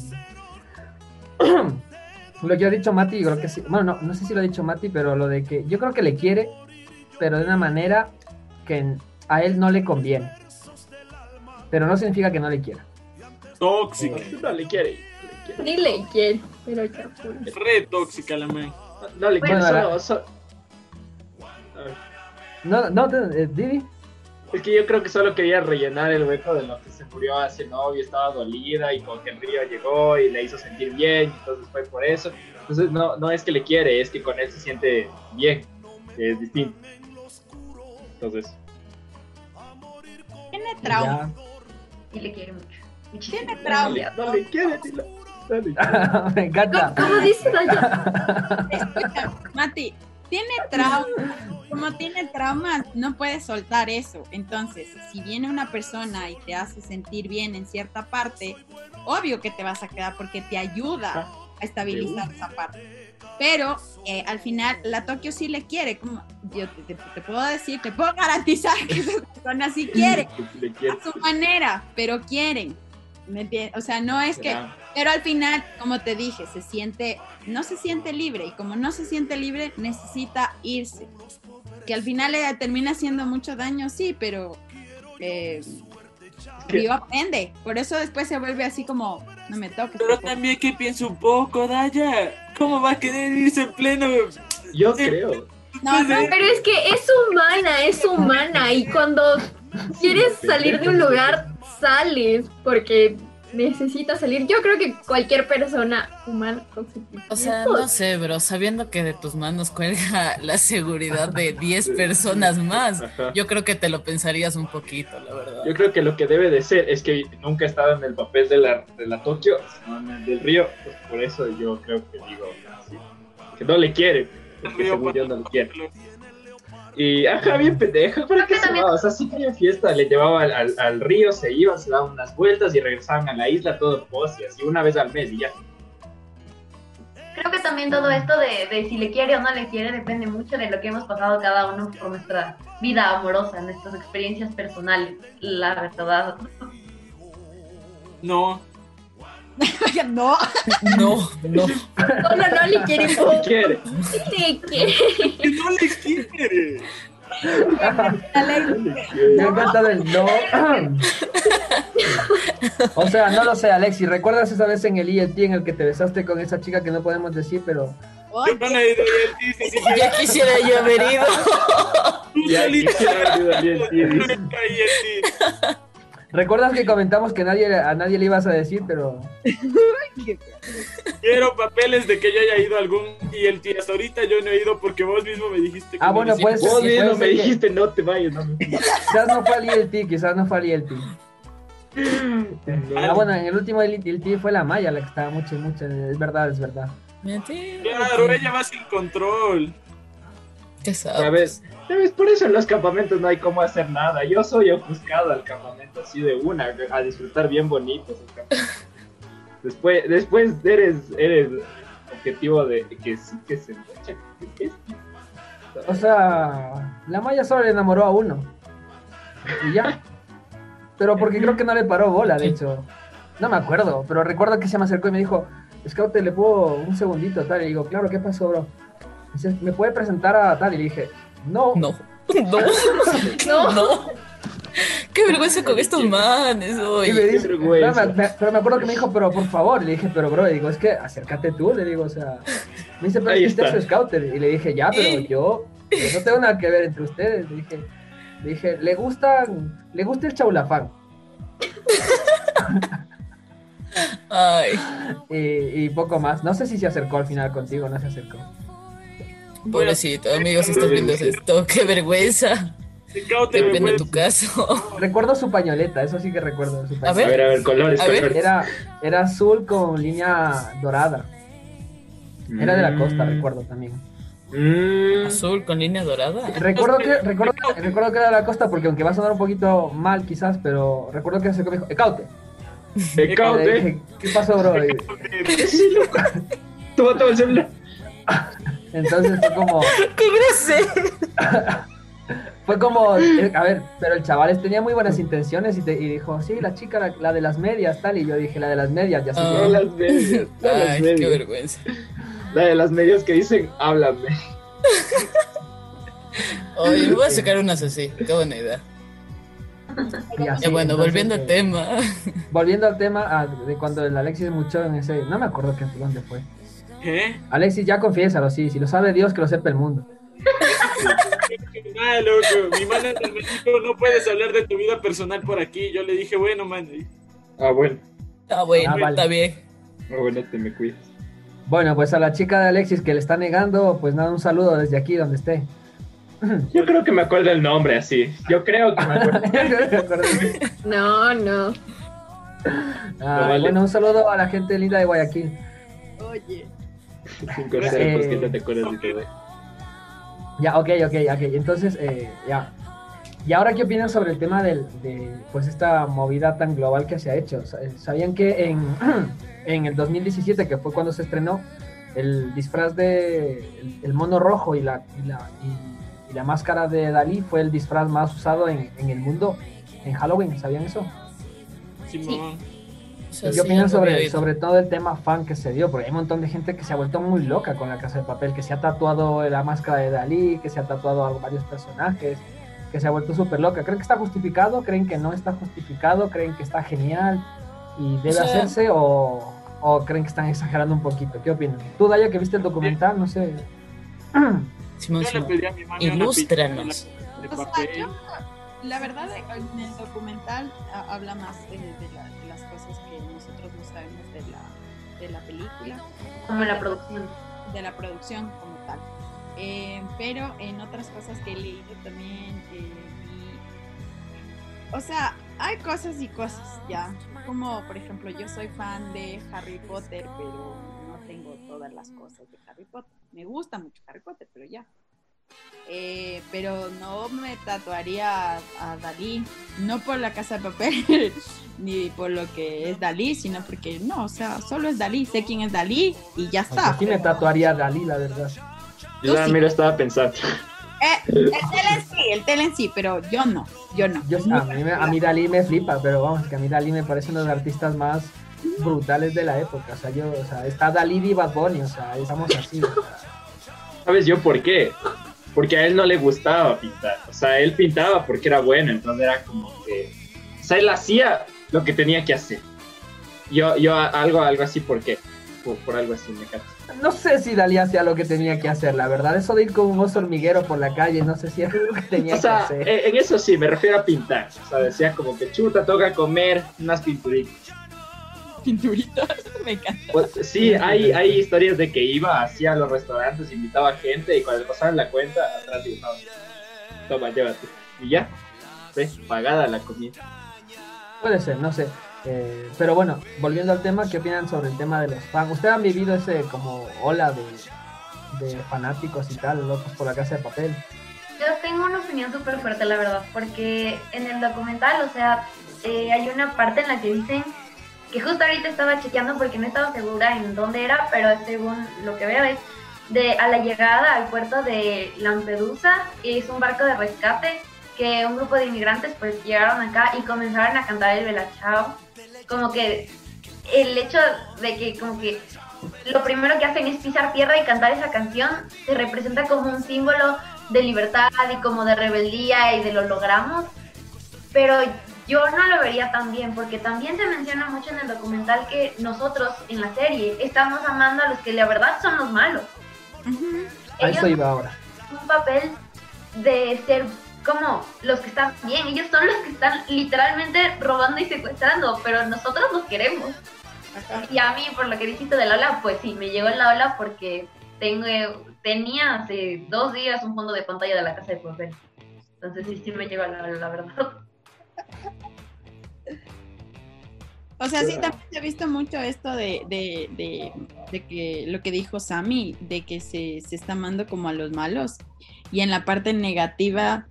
lo que ha dicho Mati, creo que sí. Bueno, no, no sé si lo ha dicho Mati, pero lo de que yo creo que le quiere, pero de una manera que a él no le conviene. Pero no significa que no le quiera. Tóxica. No le quiere. Ni le quiere, pero ya fue. Re tóxica la man. No, no le quiere, Bueno, solo- solo- A ver. No, no, eh, Didi. Es que yo creo que solo quería rellenar el hueco de lo que se murió hace novio, estaba dolida y con que el río llegó y le hizo sentir bien, entonces fue por eso. Entonces no, no es que le quiere, es que con él se siente bien, que es distinto. Entonces, Tiene trauma. Ya. Y le quiere mucho. Tiene trauma. no le, no le quiere, Me encanta. ¿Cómo dice Daya? Escucha, Mati, tiene trauma. Como tiene traumas, no puede soltar eso. Entonces, si viene una persona y te hace sentir bien en cierta parte, obvio que te vas a quedar porque te ayuda a estabilizar esa parte. Pero eh, al final, la Tokio sí le quiere. Como yo te, te- te puedo decir, te puedo garantizar que esa persona sí quiere Le quiere. a su manera, pero quieren. ¿Me entiendes? O sea, no es que pero al final, como te dije, se siente, no se siente libre y como no se siente libre, necesita irse. Que al final le termina haciendo mucho daño, sí, pero eh, Río aprende. Por eso después se vuelve así como, no me toques. Pero por favor". también que piense un poco, Daya. ¿Cómo va a querer irse en pleno? Yo creo. No, no, Pero es que es humana, es humana. Y cuando quieres salir de un lugar, sales. Porque necesitas salir. Yo creo que cualquier persona humana O sea, no sé, bro, sabiendo que de tus manos cuelga la seguridad de 10 personas más, Ajá. yo creo que te lo pensarías un poquito, la verdad. Yo creo que lo que debe de ser es que nunca he estado en el papel de la, de la Tokio, sino en el del Río. Pues por eso yo creo que digo así. Que no le quiere. Porque según yo no le quiere. Y ajá, bien pendeja, ¿para qué que se va? O sea, sí quería fiesta, le llevaba al, al- al río, se iban, se daban unas vueltas y regresaban a la isla todo pos y así una vez al mes y ya. Creo que también todo esto de, de si le quiere o no le quiere depende mucho de lo que hemos pasado cada uno por nuestra vida amorosa, nuestras experiencias personales, la verdad. No. no. No, no. No, no, no le quiere. ¿Qué quiere? Le quiere. Que no le quiere. Me encanta del no. o sea, no lo sé, Alexi. ¿Recuerdas esa vez en el IET en el que te besaste con esa chica que no podemos decir, pero. Yo no he ido sí, Ya quisiera yo haber ido. tú Ya ¿Recuerdas que comentamos que nadie, a nadie le ibas a decir, pero. Quiero papeles de que yo haya ido a algún ELT. Hasta ahorita yo no he ido porque vos mismo me dijiste que Ah, no bueno, hiciste. ser. Vos mismo me que- dijiste no te vayas, no me Quizás no fue al IELT, quizás no fue al IELT. Ah, bueno, en el último IELT fue la Maya la que estaba mucho, mucho. Es verdad, es verdad. Mentira. Claro, ella va sin control. ¿Qué sabes? ¿Sabes? Por eso en los campamentos no hay cómo hacer nada. Yo soy ofuscado al campamento así de una, a disfrutar bien campamento. Después, después eres, eres objetivo de que sí que se es- O sea, la Maya solo le enamoró a uno. Y ya. Pero porque creo que no le paró bola, de hecho. No me acuerdo, pero recuerdo que se me acercó y me dijo, Scout, ¿te le puedo un segundito tal? Y digo, claro, ¿qué pasó, bro? Dice, ¿me puede presentar a tal? Y le dije, no. No. No. No. Qué vergüenza con estos manes Y me hoy. dice, vergüenza. pero, me, pero me acuerdo que me dijo, pero por favor, le dije, pero bro, y digo, es que acércate tú, le digo, o sea, me dice, pero es que usted está. es su scouter, y le dije, ya, pero yo no tengo nada que ver entre ustedes, le dije, le dije, le gustan, le gusta el chaulafán, Ay. y, y poco más, no sé si se acercó al final contigo, no se acercó. Pobrecito, amigos, si estás viendo esto, qué vergüenza. Qué pena tu caso. Recuerdo su pañoleta, eso sí que recuerdo, su A ver, a ver, colores, A ver. colores. Era, era azul con línea dorada, era de la costa, Mm. recuerdo también. Mm. Azul con línea dorada. Recuerdo que, recuerdo, que- recuerdo que era de la costa porque aunque va a sonar un poquito mal quizás, pero recuerdo que se me dijo, Ecaute. Te Y le caute. dije, ¿Qué pasó, bro? Y Toma, toma el celular. Entonces fue como, ¡Qué grosero! fue como, eh, a ver, pero el chaval tenía muy buenas intenciones y, te- y dijo, sí, la chica, la, la de las medias, tal, y yo dije, la de las medias, ya sé Ah. La de las medias. La de las Ay, qué medias. vergüenza. La de las medias que dicen, háblame. Oye, me voy a sacar unas así. Qué buena idea. y así, bueno, entonces, volviendo al eh, tema. Volviendo al tema ah, de cuando el Alexis mucho en ese, no me acuerdo qué dónde fue. ¿Qué? Alexis, ya confiésalo, sí, si lo sabe Dios, que lo sepa el mundo. Ah, loco, mi manager me dijo, no puedes hablar de tu vida personal por aquí. Yo le dije, bueno, man. Ah, bueno. Ah, bueno, Ah, vale. está bien. Ah, bueno, te me cuidas. Bueno, pues a la chica de Alexis que le está negando, pues nada, un saludo desde aquí donde esté. Yo creo que me acuerdo el nombre así. Yo creo que me acuerdo. No, no. Ah, vale. Bueno, un saludo a la gente linda de Guayaquil. Oye. Cinco Eh, ceros, que no te acuerdas de todo. Ya, ok, ok, ok. Entonces, eh, ya. ¿Y ahora qué opinan sobre el tema del, de pues esta movida tan global que se ha hecho? Sa- ¿Sabían que en, en el 2017, que fue cuando se estrenó, el disfraz de el, el mono rojo y la, y, la, y- y la máscara de Dalí fue el disfraz más usado en, en el mundo en Halloween? ¿Sabían eso? Simón. Eso ¿Y sí, sobre, sobre todo el tema fan que se dio? Porque hay un montón de gente que se ha vuelto muy loca con la casa de papel, que se ha tatuado la máscara de Dalí, que se ha tatuado a varios personajes, que se ha vuelto súper loca. ¿Creen que está justificado? ¿Creen que no está justificado? ¿Creen que está genial y debe O sea- hacerse? O, ¿O creen que están exagerando un poquito? ¿Qué opinan? Tú, Daya, que viste el documental, no sé. Simón, Yo Simón. Ilústranos. O sea, yo, la verdad, en el documental habla más de, de la- de la película, Como la producción. de la producción como tal. Eh, pero en otras cosas que he leído también eh, vi- O sea, hay cosas y cosas, ¿ya? Como, por ejemplo, yo soy fan de Harry Potter, pero no tengo todas las cosas de Harry Potter. Me gusta mucho Harry Potter, pero ya. Eh, pero no me tatuaría a, a Dalí, no por la casa de papel, ni por lo que es Dalí, sino porque no, o sea, solo es Dalí, sé quién es Dalí y ya está. Aquí me tatuaría a Dalí, la verdad. Yo también lo estaba pensando. Eh, el Telen sí, el Telen sí, pero yo no, yo no. Yo, a, mí, a mí Dalí me flipa, pero vamos, que a mí Dalí me parece uno de los artistas más brutales de la época. O sea, yo, o sea, está Dalí y Bad Bunny, o sea, estamos así. o sea. ¿Sabes yo por qué? Porque a él no le gustaba pintar. O sea, él pintaba porque era bueno, entonces era como que... O sea, él hacía lo que tenía que hacer. Yo, yo algo, algo así, ¿por qué? Por, por algo así, me cacho. No sé si Dalí hacía lo que tenía que hacer, la verdad. Eso de ir con un oso hormiguero por la calle, no sé si es lo que tenía O sea, que hacer. en, en eso sí, me refiero a pintar. O sea, decía como que chuta, toca comer unas pinturitas. Pinturitas, me encanta. Pues, sí, hay, hay historias de que iba hacia los restaurantes, invitaba gente y cuando le pasaban la cuenta, atrás dibujaba. Toma, llévate. Y ya, ¿ves? Pagada la comida. Puede ser, no sé. Eh, pero bueno, volviendo al tema, ¿qué opinan sobre el tema de los fans? ¿Ustedes han vivido ese como ola de, de fanáticos y tal, locos por la casa de papel? Yo tengo una opinión súper fuerte, la verdad, porque en el documental, o sea, eh, hay una parte en la que dicen que justo ahorita estaba chequeando porque no estaba segura en dónde era, pero según lo que veo es de a la llegada al puerto de Lampedusa, es un barco de rescate que un grupo de inmigrantes pues llegaron acá y comenzaron a cantar el Bella Ciao. Como que el hecho de que como que lo primero que hacen es pisar tierra y cantar esa canción se representa como un símbolo de libertad y como de rebeldía y de lo logramos. Pero yo no lo vería tan bien porque también se menciona mucho en el documental que nosotros en la serie estamos amando a los que la verdad son los malos. A eso Ellos iba ahora. un papel de ser como los que están bien. Ellos son los que están literalmente robando y secuestrando, pero nosotros los queremos. Y a mí, por lo que dijiste de la ola, pues sí, me llegó la ola porque tengo, tenía hace dos días un fondo de pantalla de la casa de papel. Entonces sí, sí me llegó la ola, la verdad. O sea, sí, también he visto mucho esto de, de, de, de que lo que dijo Sammy, de que se, se está amando como a los malos. Y en la parte negativa,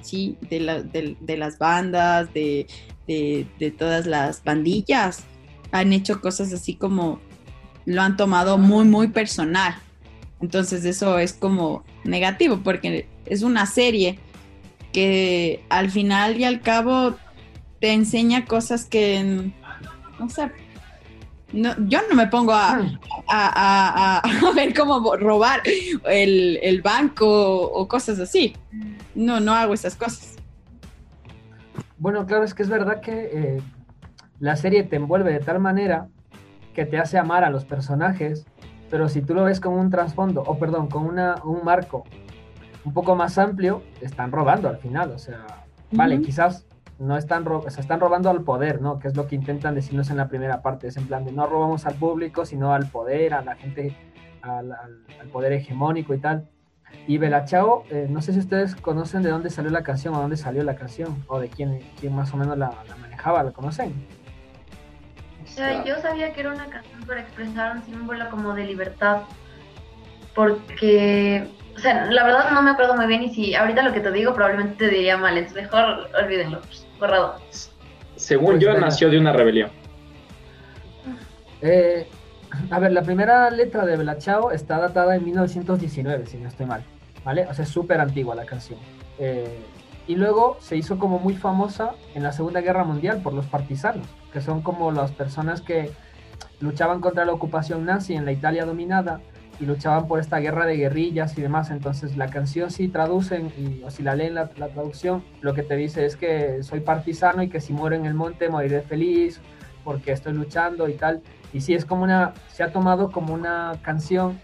sí, de, la, de, las bandas, de, de, de todas las bandillas, han hecho cosas así como lo han tomado muy, muy personal. Entonces eso es como negativo, porque es una serie que al final y al cabo te enseña cosas que no sé. No, yo no me pongo a, a, a, a- a ver cómo robar el, el banco o cosas así. No, no hago esas cosas. Bueno, claro, es que es verdad que eh, la serie te envuelve de tal manera que te hace amar a los personajes, pero si tú lo ves como un trasfondo, o perdón, con una, un marco un poco más amplio, están robando al final, o sea, vale, Ujú. quizás no están, ro- o sea, están robando al poder, ¿no? Que es lo que intentan decirnos en la primera parte, es en plan de no robamos al público, sino al poder, a la gente, al, al- al poder hegemónico y tal. Y Bella Ciao, eh, no sé si ustedes conocen de dónde salió la canción o dónde salió la canción, o de quién, quién más o menos la, la manejaba, ¿la conocen? O sea, yo sabía que era una canción para expresar un símbolo como de libertad. Porque, o sea, la verdad no me acuerdo muy bien y si ahorita lo que te digo probablemente te diría mal, entonces mejor olvídenlo, borrado. Según Pues yo, venga. nació de una rebelión. Eh, a ver, la primera letra de Bella Ciao está datada en 1919, si no estoy mal, ¿vale? O sea, es súper antigua la canción. Eh, y luego se hizo como muy famosa en la Segunda Guerra Mundial por los partisanos, que son como las personas que luchaban contra la ocupación nazi en la Italia dominada y luchaban por esta guerra de guerrillas y demás. Entonces la canción si traducen, y, o si la leen la, traducción, lo que te dice es que soy partisano y que si muero en el monte moriré feliz porque estoy luchando y tal. Y sí, es como una, se ha tomado como una canción,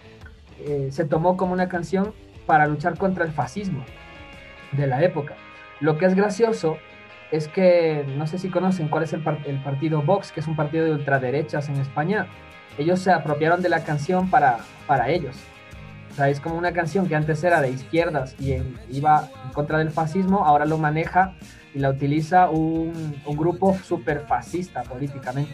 eh, se tomó como una canción para luchar contra el fascismo de la época. Lo que es gracioso es que, no sé si conocen cuál es el, el partido Vox, que es un partido de ultraderechas en España. Ellos se apropiaron de la canción para, para ellos. O sea, es como una canción que antes era de izquierdas y en- iba en contra del fascismo, ahora lo maneja y la utiliza un, un grupo súper fascista políticamente.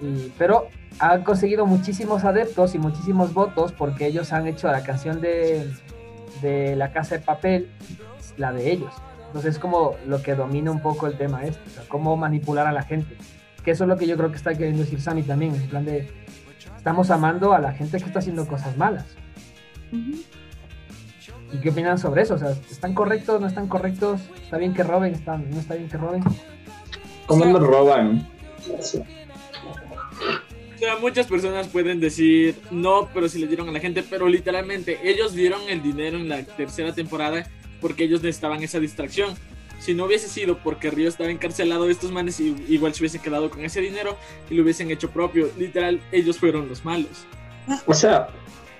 Y- pero han conseguido muchísimos adeptos y muchísimos votos porque ellos han hecho la canción de de la casa de papel la de ellos. Entonces es como lo que domina un poco el tema este, o sea, cómo manipular a la gente. Que eso es lo que yo creo que está queriendo decir Sammy también, en plan de estamos amando a la gente que está haciendo cosas malas. ¿Y qué opinan sobre eso? O sea, ¿están correctos, no están correctos? ¿Está bien que roben? ¿Está, ¿No está bien que roben? ¿Cómo nos roban? O sea, muchas personas pueden decir no, pero si le dieron a la gente, pero literalmente ellos dieron el dinero en la tercera temporada porque ellos necesitaban esa distracción. Si no hubiese sido porque Río estaba encarcelado, estos manes igual se hubiesen quedado con ese dinero y lo hubiesen hecho propio. Literal, ellos fueron los malos. O sea,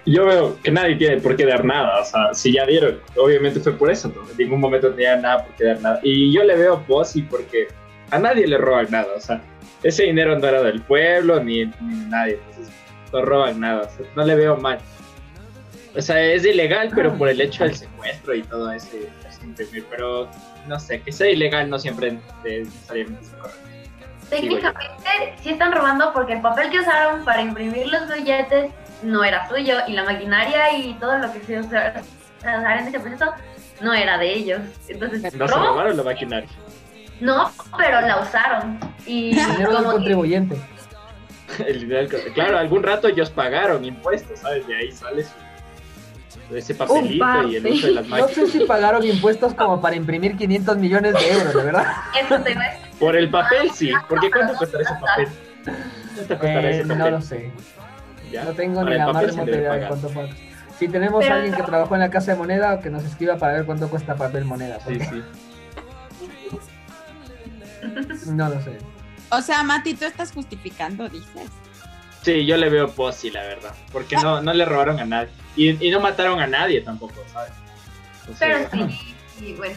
yo veo que nadie tiene por qué dar nada. O sea, si ya dieron, obviamente fue por eso. ¿no? En ningún momento tenían nada por qué dar nada. Y yo le veo Bossy porque a nadie le roban nada. O sea, ese dinero no era del pueblo ni, ni nadie. Entonces, no roban nada. O sea, no le veo mal. O sea, es ilegal, pero por el hecho del secuestro y todo ese, ese. Pero no sé, que sea ilegal no siempre es necesariamente es correcto. Técnicamente sí están robando porque el papel que usaron para imprimir los billetes no era suyo y la maquinaria y todo lo que se usa- usar en ese proceso no era de ellos. Entonces, No se robaron la maquinaria. No, pero la usaron. Y Dinero del contribuyente. El dinero del- claro, algún rato ellos pagaron impuestos, ¿sabes? De ahí sale su, ese papelito y el uso de las No máquinas. sé si pagaron impuestos como para imprimir 500 millones de euros, de verdad. eso te a. Por el papel sí, porque ¿cuánto costará ese papel? ¿Cuánto costará Eh, ese papel? no lo sé. ¿Ya? No tengo Para ni la más remota idea de cuánto paga. Si tenemos Pero- alguien que trabajó en la casa de moneda, que nos escriba para ver cuánto cuesta papel moneda. Sí, sí. No lo sé. O sea, Mati, tú estás justificando, dices. Sí, yo le veo posi, la verdad. Porque no, no le robaron a nadie. Y, y no mataron a nadie tampoco, ¿sabes? O sea, Pero sí, sí, bueno.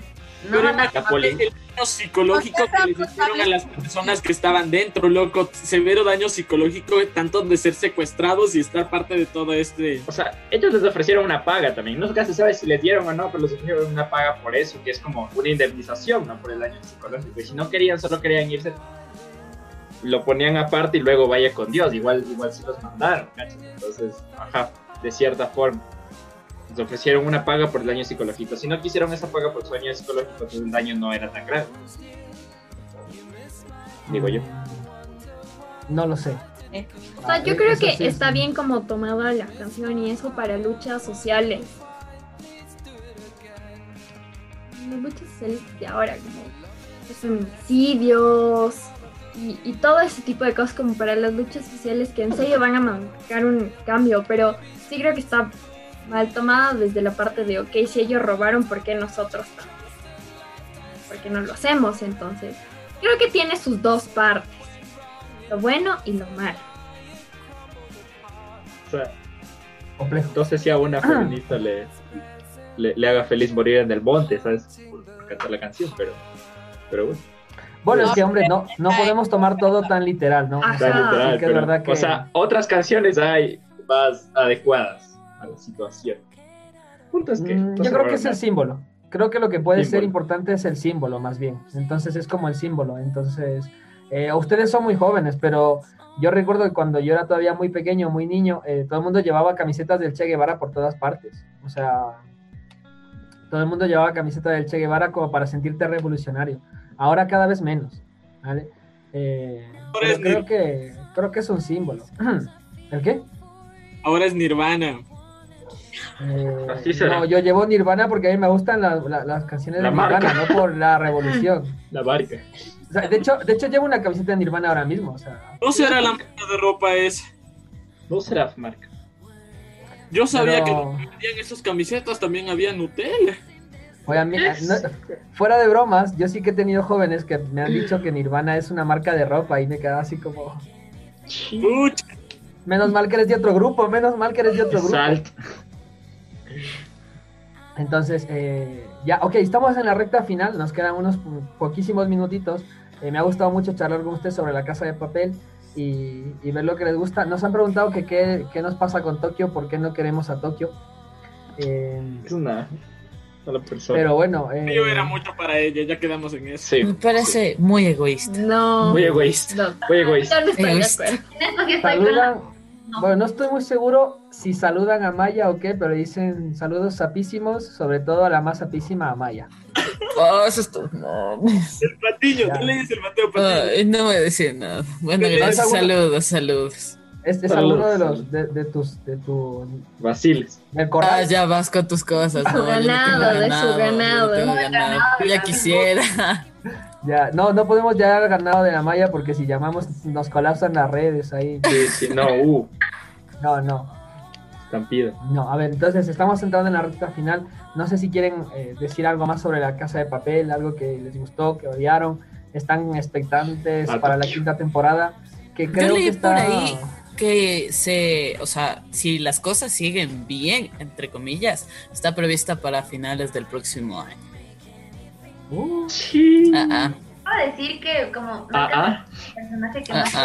No Pero el daño psicológico que les hicieron a las personas que estaban dentro, loco. Severo daño psicológico, tanto de ser secuestrados y estar parte de todo este. O sea, ellos les ofrecieron una paga también. No se sabe si les dieron o no, pero les ofrecieron una paga por eso, que es como una indemnización, ¿no? Por el daño psicológico. Y si no querían, solo querían irse, lo ponían aparte y luego vaya con Dios. Igual, igual sí los mandaron, ¿cachai? Entonces, ajá, de cierta forma. Les ofrecieron una paga por el daño psicológico. Si no quisieron esa paga por su daño psicológico, entonces el daño no era tan grave. Digo yo. No lo sé. Eh. O sea, yo Ah, creo que está bien como tomada la canción y eso para luchas sociales. Las luchas sociales de ahora, como los feminicidios y, y todo ese tipo de cosas como para las luchas sociales que en serio van a marcar un cambio, pero sí creo que está mal tomada desde la parte de, ok, si ellos robaron, ¿por qué nosotros también? ¿Por qué no lo hacemos entonces? Creo que tiene sus dos partes, lo bueno y lo malo. O sea, Complejo. no sé si a una feminista le, le, le haga feliz morir en el monte, ¿sabes? Por, por cantar la canción, pero, pero bueno. Bueno, es No, que, hombre, no, no podemos tomar todo tan literal, ¿no? Ajá. Está literal, sí que es pero, verdad que- O sea, otras canciones hay más adecuadas a la situación. Punto es que. Mm, yo creo que es el símbolo. Creo que lo que puede ser Símbolo. importante es el símbolo, más bien. Entonces es como el símbolo. Entonces, eh, ustedes son muy jóvenes, pero yo recuerdo que cuando yo era todavía muy pequeño, muy niño, eh, todo el mundo llevaba camisetas del Che Guevara por todas partes. O sea, todo el mundo llevaba camiseta del Che Guevara como para sentirte revolucionario. Ahora cada vez menos, ¿vale? Eh, Ahora pero es creo que, creo que es un símbolo. ¿El qué? Ahora es Nirvana. Eh, Así será. no, yo llevo Nirvana porque a mí me gustan la- la- las canciones La de Nirvana, marca. no por la revolución. La barca. O sea, de, hecho, de hecho, llevo una camiseta de Nirvana ahora mismo. O sea, No será la marca de ropa esa. No será marca. Yo sabía Pero- que donde vendían esas camisetas también había Nutella. Oye, a mí- no- fuera de bromas, yo sí que he tenido jóvenes que me han dicho que Nirvana es una marca de ropa y me quedaba así como, menos mal que eres de otro grupo, menos mal que eres de otro grupo. Salt. Entonces, eh, ya, ok, estamos en la recta final, nos quedan unos po- poquísimos minutitos. Eh, me ha gustado mucho charlar con ustedes sobre la casa de papel y, y ver lo que les gusta. Nos han preguntado que qué, qué nos pasa con Tokio, por qué no queremos a Tokio. Eh, Es una sola persona. pero bueno, eh, yo era mucho para ella, ya quedamos en eso. Sí. Me parece muy egoísta. No. Muy egoísta. No. Muy egoísta. No Egoísta. sí la- saludan, Bueno, no estoy muy seguro si saludan a Maya o qué, pero dicen saludos sapísimos, sobre todo a la más sapísima Amaya. Oh, eso es todo. No, El Patiño, tú le dices el Mateo Patiño. Ay, no voy a decir nada. Bueno, ¿Es gracias. Saludos, saludos. Este es alguno de los de, de tus de tu Basiles. del Ah, ya vas con tus cosas. Su No, ganado, de su ganado. Ya quisiera. Ya, no, no podemos ya al ganado de la Maya porque si llamamos nos colapsan las redes ahí. Sí, sí, no, uh, No, no. estampida. No, a ver, entonces estamos entrando en la recta final. No sé si quieren eh, decir algo más sobre la casa de papel, algo que les gustó, que odiaron. Están expectantes para la quinta temporada. Que Yo creo que está. por ahí que se, o sea, si las cosas siguen bien, entre comillas, está prevista para finales del próximo año. Uh, Sí. Ah, ah. Puedo decir que como Ah, personaje que más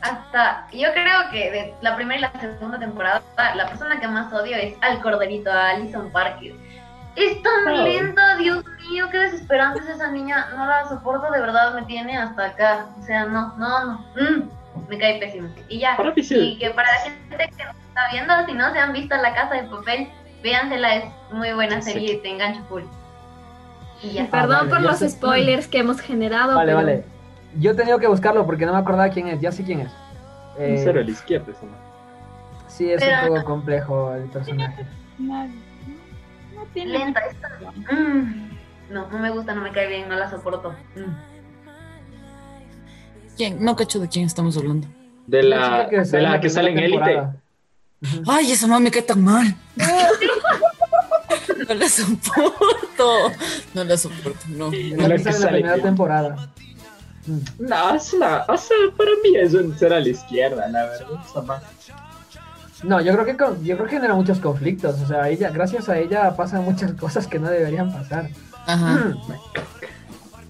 hasta yo creo que de la primera y la segunda temporada la persona que más odio es al corderito, a Alison Parker. Es tan Oh. lenta, Dios mío, qué desesperante es esa niña. No la soporto, de verdad me tiene hasta acá. O sea, no, no, no. Mm, me cae pésimo. Y ya. Y que para la gente que nos está viendo, si no se han visto La Casa de Papel, véansela, es muy buena Sí. serie y te engancha full. Y ya. Perdón Ah, vale, por ya los sé. spoilers que hemos generado. Vale, pero vale. Yo he tenido que buscarlo porque no me acordaba quién es. Ya sé quién es. Eh, Un cero a la izquierda, esa madre. sí, es Pero- un poco complejo el personaje. No, no tiene Lenta esta. Mm. No, no me gusta, no me cae bien, no la soporto. Mm. ¿Quién? No cacho de quién estamos hablando. De la, chica de la que sale en Élite. Ay, esa mamá me cae tan mal. No la soporto. No la soporto, no. Es La la que que sale en la primera bien. temporada. Mm. No, es una, o sea, para mí es un cero a la izquierda, la verdad. No, yo creo que con- yo creo que genera muchos conflictos. O sea, ella, gracias a ella pasan muchas cosas que no deberían pasar. Ajá. Mm.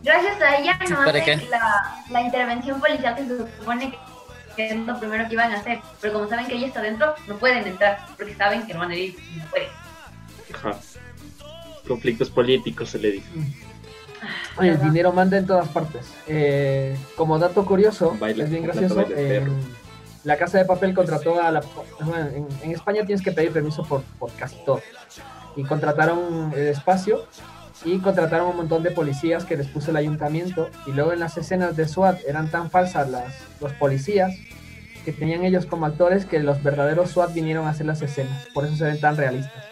Gracias a ella no ¿para hace qué? la, la intervención policial que se supone que, es lo primero que iban a hacer. Pero como saben que ella está dentro, no pueden entrar porque saben que no van a ir y no pueden. Ajá. Conflictos políticos se le dice. Oye, el dinero manda en todas partes. Eh, como dato curioso, Baila- es bien gracioso. eh, la Casa de Papel contrató a la. bueno, en, en España tienes que pedir permiso por, por casi todo. Y contrataron el espacio y contrataron un montón de policías que les puso el ayuntamiento. Y luego en las escenas de SWAT eran tan falsas las, los policías que tenían ellos como actores que los verdaderos SWAT vinieron a hacer las escenas. Por eso se ven tan realistas.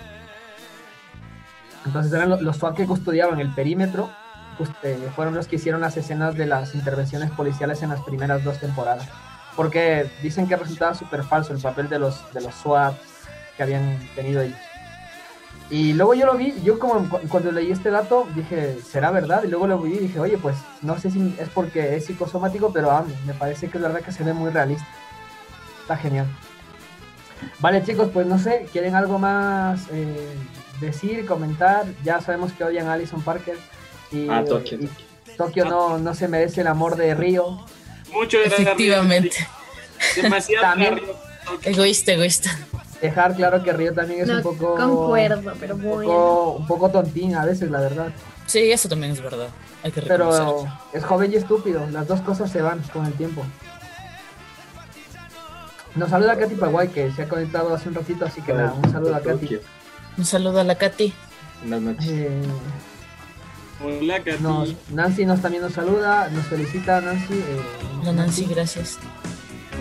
Entonces eran lo- los SWAT que custodiaban el perímetro pues, eh, fueron los que hicieron las escenas de las intervenciones policiales en las primeras dos temporadas. Porque dicen que resultaba súper falso el papel de los, de los SWAT que habían tenido ellos. Y luego yo lo vi, yo como cu- cuando leí este dato dije, ¿será verdad? Y luego lo vi y dije, oye, pues no sé si es porque es psicosomático, pero ah, me parece que es verdad que se ve muy realista. Está genial. Vale, chicos, pues no sé, ¿quieren algo más eh, decir, comentar? Ya sabemos que odian a Alison Parker. Y, Ah, Tokio, y Tokio no, no se merece el amor de Río. Mucho Efectivamente. Demasiado También-. Egoísta, egoísta. Dejar claro que Río también es no un poco... concuerdo, pero Un bueno. poco, un poco tontín a veces, la verdad. Sí, eso también es verdad. Hay que reconocerlo. Pero es joven y estúpido. Las dos cosas se van con el tiempo. Nos saluda Katy Paraguay, que se ha conectado hace un ratito, así que nada, un saludo a Katy. Un saludo a la Katy. Buenas noches. Eh, Hola, Katy. nos- Nancy nos también nos saluda, nos felicita Nancy. eh, Hola Nancy, gracias.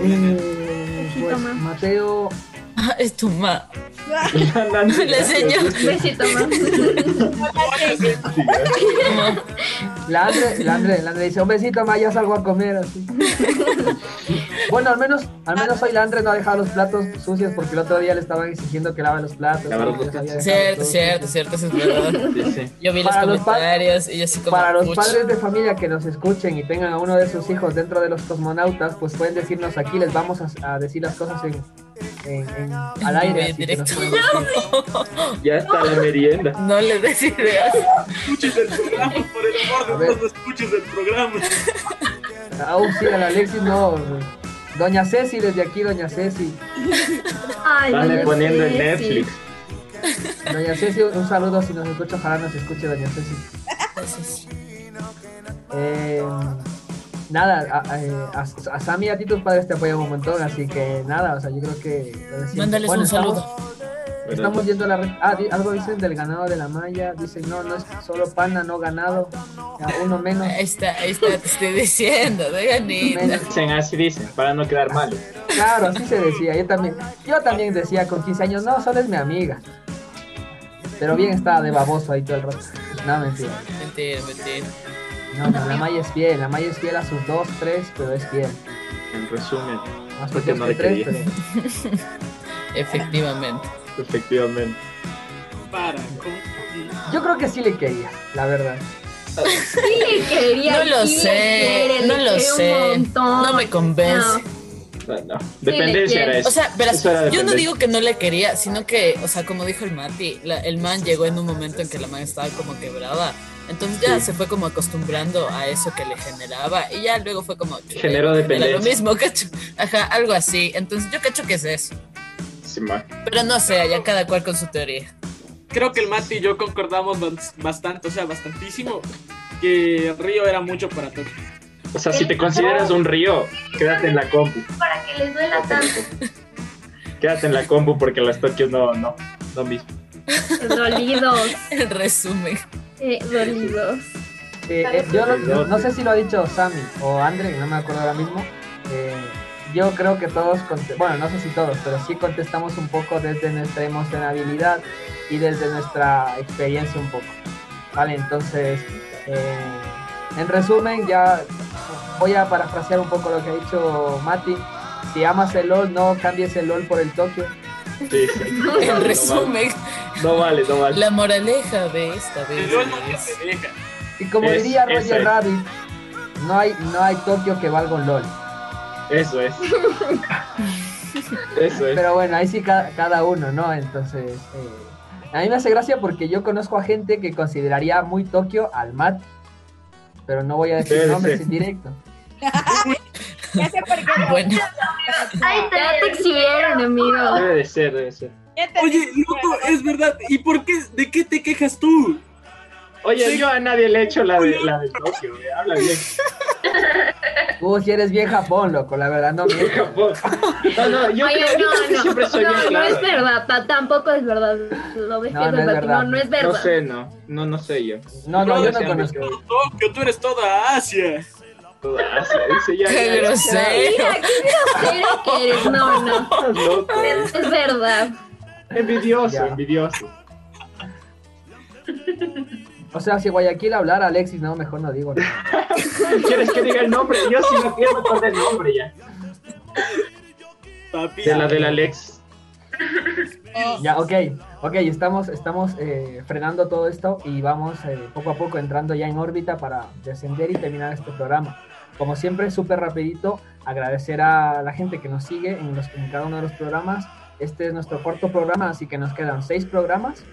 Eh, pues, ma. Mateo, es tu ma. Nancy, Le enseñó. Besito más. la Andre, la Andre, la Andre dice, un besito más, ya salgo a comer así. bueno, al menos, al menos hoy la Andre no ha dejado los platos sucios porque el otro día le estaban exigiendo que lave los platos. Los platos. Cierto, cierto, cierto, eso es verdad. Sí, sí. Yo vi Para los comentarios y yo así como. Para los "Puch". padres de familia que nos escuchen y tengan a uno de sus hijos dentro de los cosmonautas, pues pueden decirnos aquí, les vamos a, a decir las cosas en, en- en- al aire. Así directo. Ya está la merienda. No le des ideas. Escuches el programa, por el amor de Dios, no escuches el programa. Aún sí, a la Alexis no. Doña Ceci, desde aquí, Doña Ceci. Ay, poniendo en Ceci. Netflix. Doña Ceci, un saludo si nos escucha, ojalá nos escuche Doña Ceci. Gracias. Eh, nada, a, a- a- a Sammy y a ti tus padres te apoyan un montón, así que nada, o sea, yo creo que... siempre. Mándales un estamos- saludo. Estamos viendo la... re- Ah, di- algo dicen del ganado de la malla, dicen, no, no es solo pana, no ganado, uno menos. Ahí está, ahí está, te estoy diciendo. Dicen así, dicen, para no quedar mal. Claro, así se decía, yo también, yo también decía con 15 años, no, solo es mi amiga. Pero bien estaba de baboso ahí todo el rato. No, mentira. Mentira, mentira. No, no, la Maya es fiel, la Maya es fiel a sus dos, tres, pero es fiel. En resumen, Más porque dos no le tres, pero... Efectivamente. Efectivamente. Para, Yo creo que sí le quería, la verdad. Sí le quería. No lo sí sé, quiere, no lo sé. No me convence. No, no. le Dependencia era eso. O sea, verás, yo no digo que no le quería, sino que, o sea, como dijo el Mati, la- el man llegó en un momento en que la man estaba como quebrada. Entonces ya Sí. se fue como acostumbrando a eso que le generaba y ya luego fue como... Generó dependencia. Lo mismo, cacho. Ajá, algo así. Entonces yo cacho que es eso. Sí. Pero no sé, allá cada cual con su teoría. creo que el Mati y yo concordamos bas- bastante, o sea, bastantísimo, que Río era mucho para Tokio. O sea, si te consideras un río, quédate en la compu. Para que les duela tanto. Quédate en la compu porque las Tokios no, no, no mismo. Dolidos. En resumen. Eh, dolidos. Eh, eh, yo no, no sé si lo ha dicho Sammy o Andre, no me acuerdo ahora mismo. Eh, yo creo que todos, bueno, no sé si todos, pero sí contestamos un poco desde nuestra emocionabilidad y desde nuestra experiencia un poco. Vale, entonces, eh, en resumen, ya voy a parafrasear un poco lo que ha dicho Mati. Si amas el LOL, no cambies el LOL por el Tokio. Sí, sí. En resumen, No vale, no vale. la moraleja de esta vez es... Y como Es- diría Roger. Rabbit, no hay, no hay Tokio que valga un LOL. Eso es. Eso es. Pero bueno, ahí sí ca- cada, uno, ¿no? Entonces, eh, a mí me hace gracia porque yo conozco a gente que consideraría muy Tokio al Mat, pero no voy a decir nombres en directo. Ya sé por qué. Bueno, Ahí Ya te exhibieron, amigo. Debe de ser, debe ser. Te Oye, loco, es verdad. ¿Y por qué? ¿De qué te quejas tú? Oye, Sí. yo a nadie le he hecho la de la del Tokio, güey. Habla bien. Tú si eres bien Japón, loco, la verdad, no mientas. Japón. No, no, yo Oye, creo, yo creo que no, siempre no, soy no, bien no es verdad, ta- tampoco es verdad. Lo No, no es verdad. no, no es verdad. No sé, no. No, no sé yo. No, no, yo no conozco. Tokio, tú eres toda Asia. Toda Asia, dice ya. qué ya, ya. grosero. Mira, qué grosero que eres. No, no. Loco. Es verdad. Envidioso, Ya. envidioso. O sea, si Guayaquil hablara Alexis, no, mejor no digo. nada. ¿Quieres que diga el nombre? Yo sí no quiero con el nombre ya. Papi. De la del Alex. Ya, ok, ok, estamos, estamos eh, frenando todo esto y vamos eh, poco a poco entrando ya en órbita para descender y terminar este programa. Como siempre, súper rapidito, agradecer a la gente que nos sigue en, los, en cada uno de los programas. Este es nuestro cuarto programa, así que nos quedan seis programas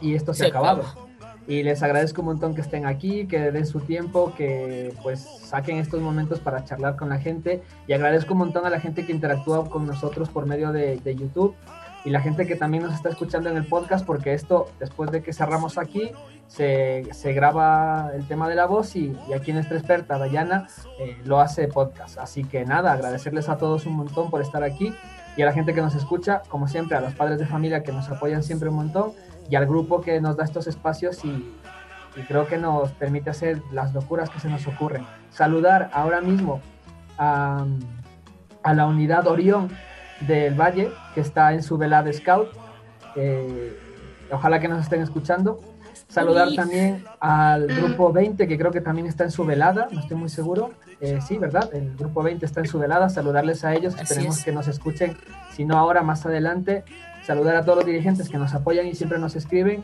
y esto se, Se ha acabado. acaba. Y les agradezco un montón que estén aquí, que den su tiempo, que pues saquen estos momentos para charlar con la gente. Y agradezco un montón a la gente que interactúa con nosotros por medio de, de YouTube y la gente que también nos está escuchando en el podcast, porque esto, después de que cerramos aquí, se, se graba el tema de la voz y, y aquí nuestra experta, Dayana, eh, lo hace podcast. Así que nada, agradecerles a todos un montón por estar aquí y a la gente que nos escucha, como siempre, a los padres de familia que nos apoyan siempre un montón y al grupo que nos da estos espacios y, y creo que nos permite hacer las locuras que se nos ocurren. Saludar ahora mismo a, a la unidad Orión del Valle, que está en su velada Scout. Eh, ojalá que nos estén escuchando. Saludar Sí. también al grupo 20, que creo que también está en su velada, no estoy muy seguro. Eh, sí, ¿verdad? El grupo 20 está en su velada. Saludarles a ellos, Así esperemos es. que nos escuchen, si no ahora, más adelante. Saludar a todos los dirigentes que nos apoyan y siempre nos escriben.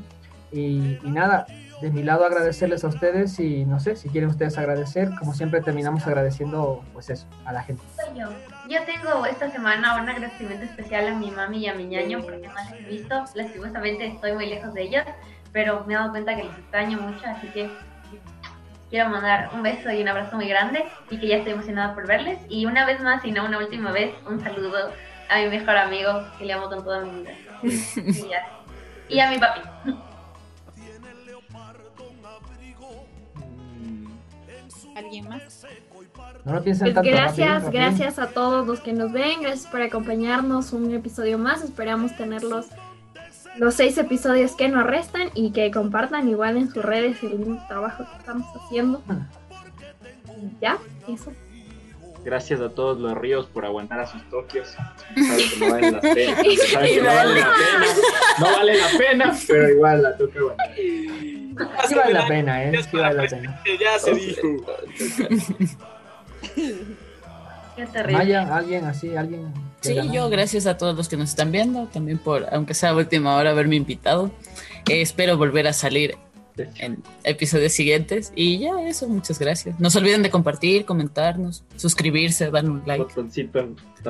Y, y nada, de mi lado agradecerles a ustedes y no sé, si quieren ustedes agradecer, como siempre terminamos agradeciendo pues eso, a la gente. Soy yo. Yo tengo esta semana un agradecimiento especial a mi mami y a mi ñaño porque no les he visto. Lastimosamente estoy muy lejos de ellos, pero me he dado cuenta que les extraño mucho, así que quiero mandar un beso y un abrazo muy grande y que ya estoy emocionada por verles. Y una vez más, y no una última vez, un saludo a mi mejor amigo que le amo con toda mi vida. Y a mi papi. ¿Alguien más? No lo piensen Pues tanto. gracias, rapidín, rapidín. gracias a todos los que nos ven, gracias por acompañarnos un episodio más. Esperamos tenerlos los seis episodios que nos restan y que compartan igual en sus redes el lindo trabajo que estamos haciendo. Y ya, eso. Gracias a todos los ríos por aguantar a sus Tokios. No vale la pena. No vale la pena. No vale la pena, pero igual la toca aguantar. Sí vale la pena, ¿eh? Sí vale la pena. Ya se dijo. Qué terrible. Maya, alguien así, alguien. Sí, ganó? yo gracias a todos los que nos están viendo, también por, aunque sea última hora, haberme invitado. Eh, espero volver a salir en episodios siguientes. Y ya eso, muchas gracias. No se olviden de compartir, comentarnos, suscribirse, darle un like.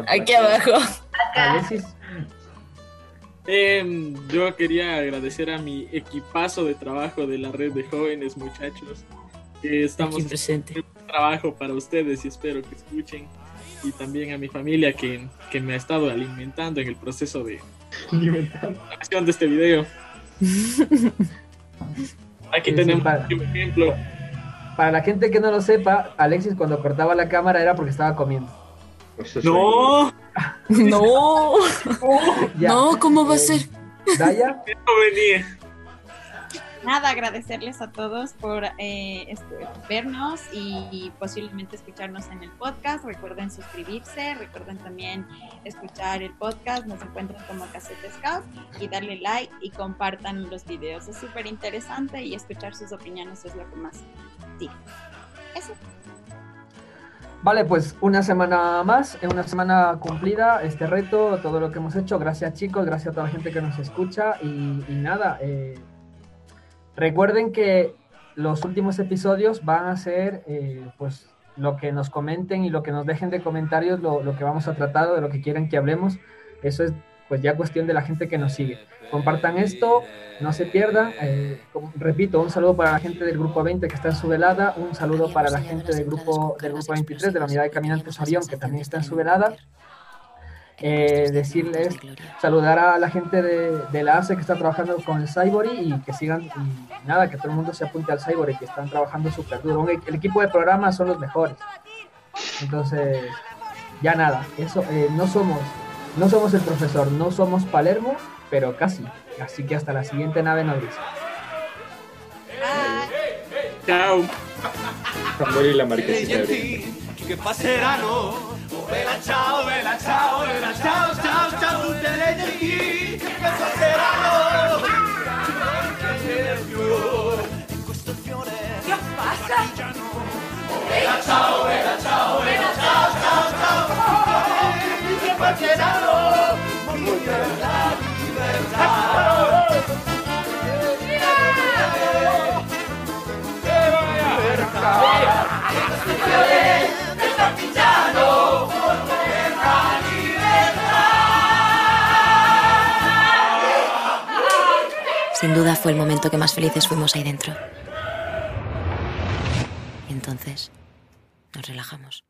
Aquí abajo. Em, yo quería agradecer a mi equipazo de trabajo de la red de jóvenes muchachos. Que estamos Aquí presente. Trabajo para ustedes y espero que escuchen. Y también a mi familia que, que me ha estado alimentando en el proceso de grabación de este video. Aquí Sí, sí, tenemos para- un ejemplo. para la gente que no lo sepa, Alexis cuando cortaba la cámara era porque estaba comiendo. No, No, Ya. no, ¿cómo va a Eh, ser? Daya, no venía. Nada, agradecerles a todos por eh, este, vernos y posiblemente escucharnos en el podcast. Recuerden suscribirse, recuerden también escuchar el podcast. Nos encuentran como Cassette Scout y darle like y compartan los videos. Es súper interesante y escuchar sus opiniones es lo que más digo. Eso. Vale, pues una semana más, una semana cumplida este reto, todo lo que hemos hecho. Gracias chicos, gracias a toda la gente que nos escucha y, y nada, eh, recuerden que los últimos episodios van a ser eh, pues lo que nos comenten y lo que nos dejen de comentarios, lo, que vamos a tratar, de lo que quieren que hablemos. Eso es pues ya cuestión de la gente que nos sigue. Compartan esto, no se pierdan. eh, repito, un saludo para la gente del grupo 20 que está en su velada, un saludo para la gente del grupo, del grupo 23 de la unidad de caminantes Orión que también está en su velada. Eh, decirles, saludar a la gente de, de la ACE que está trabajando con el Cyborg y que sigan, y nada, que todo el mundo se apunte al Cyborg y que están trabajando súper duro. El equipo de programa son los mejores. Entonces, ya nada, eso, eh, no somos, no somos el profesor, no somos Palermo, pero casi. Así que hasta la siguiente nave nodriza. Chao. Tambor y la marquesita Bella ciao, bella ciao, bella ciao, ciao, ciao, tutte le genti che passeranno. In questo fiore che passa? Bella ciao, bella ciao, bella ciao, ciao, ciao, tutte le genti che passeranno. Mondo della libertà. In Sin duda fue el momento que más felices fuimos ahí dentro. Y entonces nos relajamos.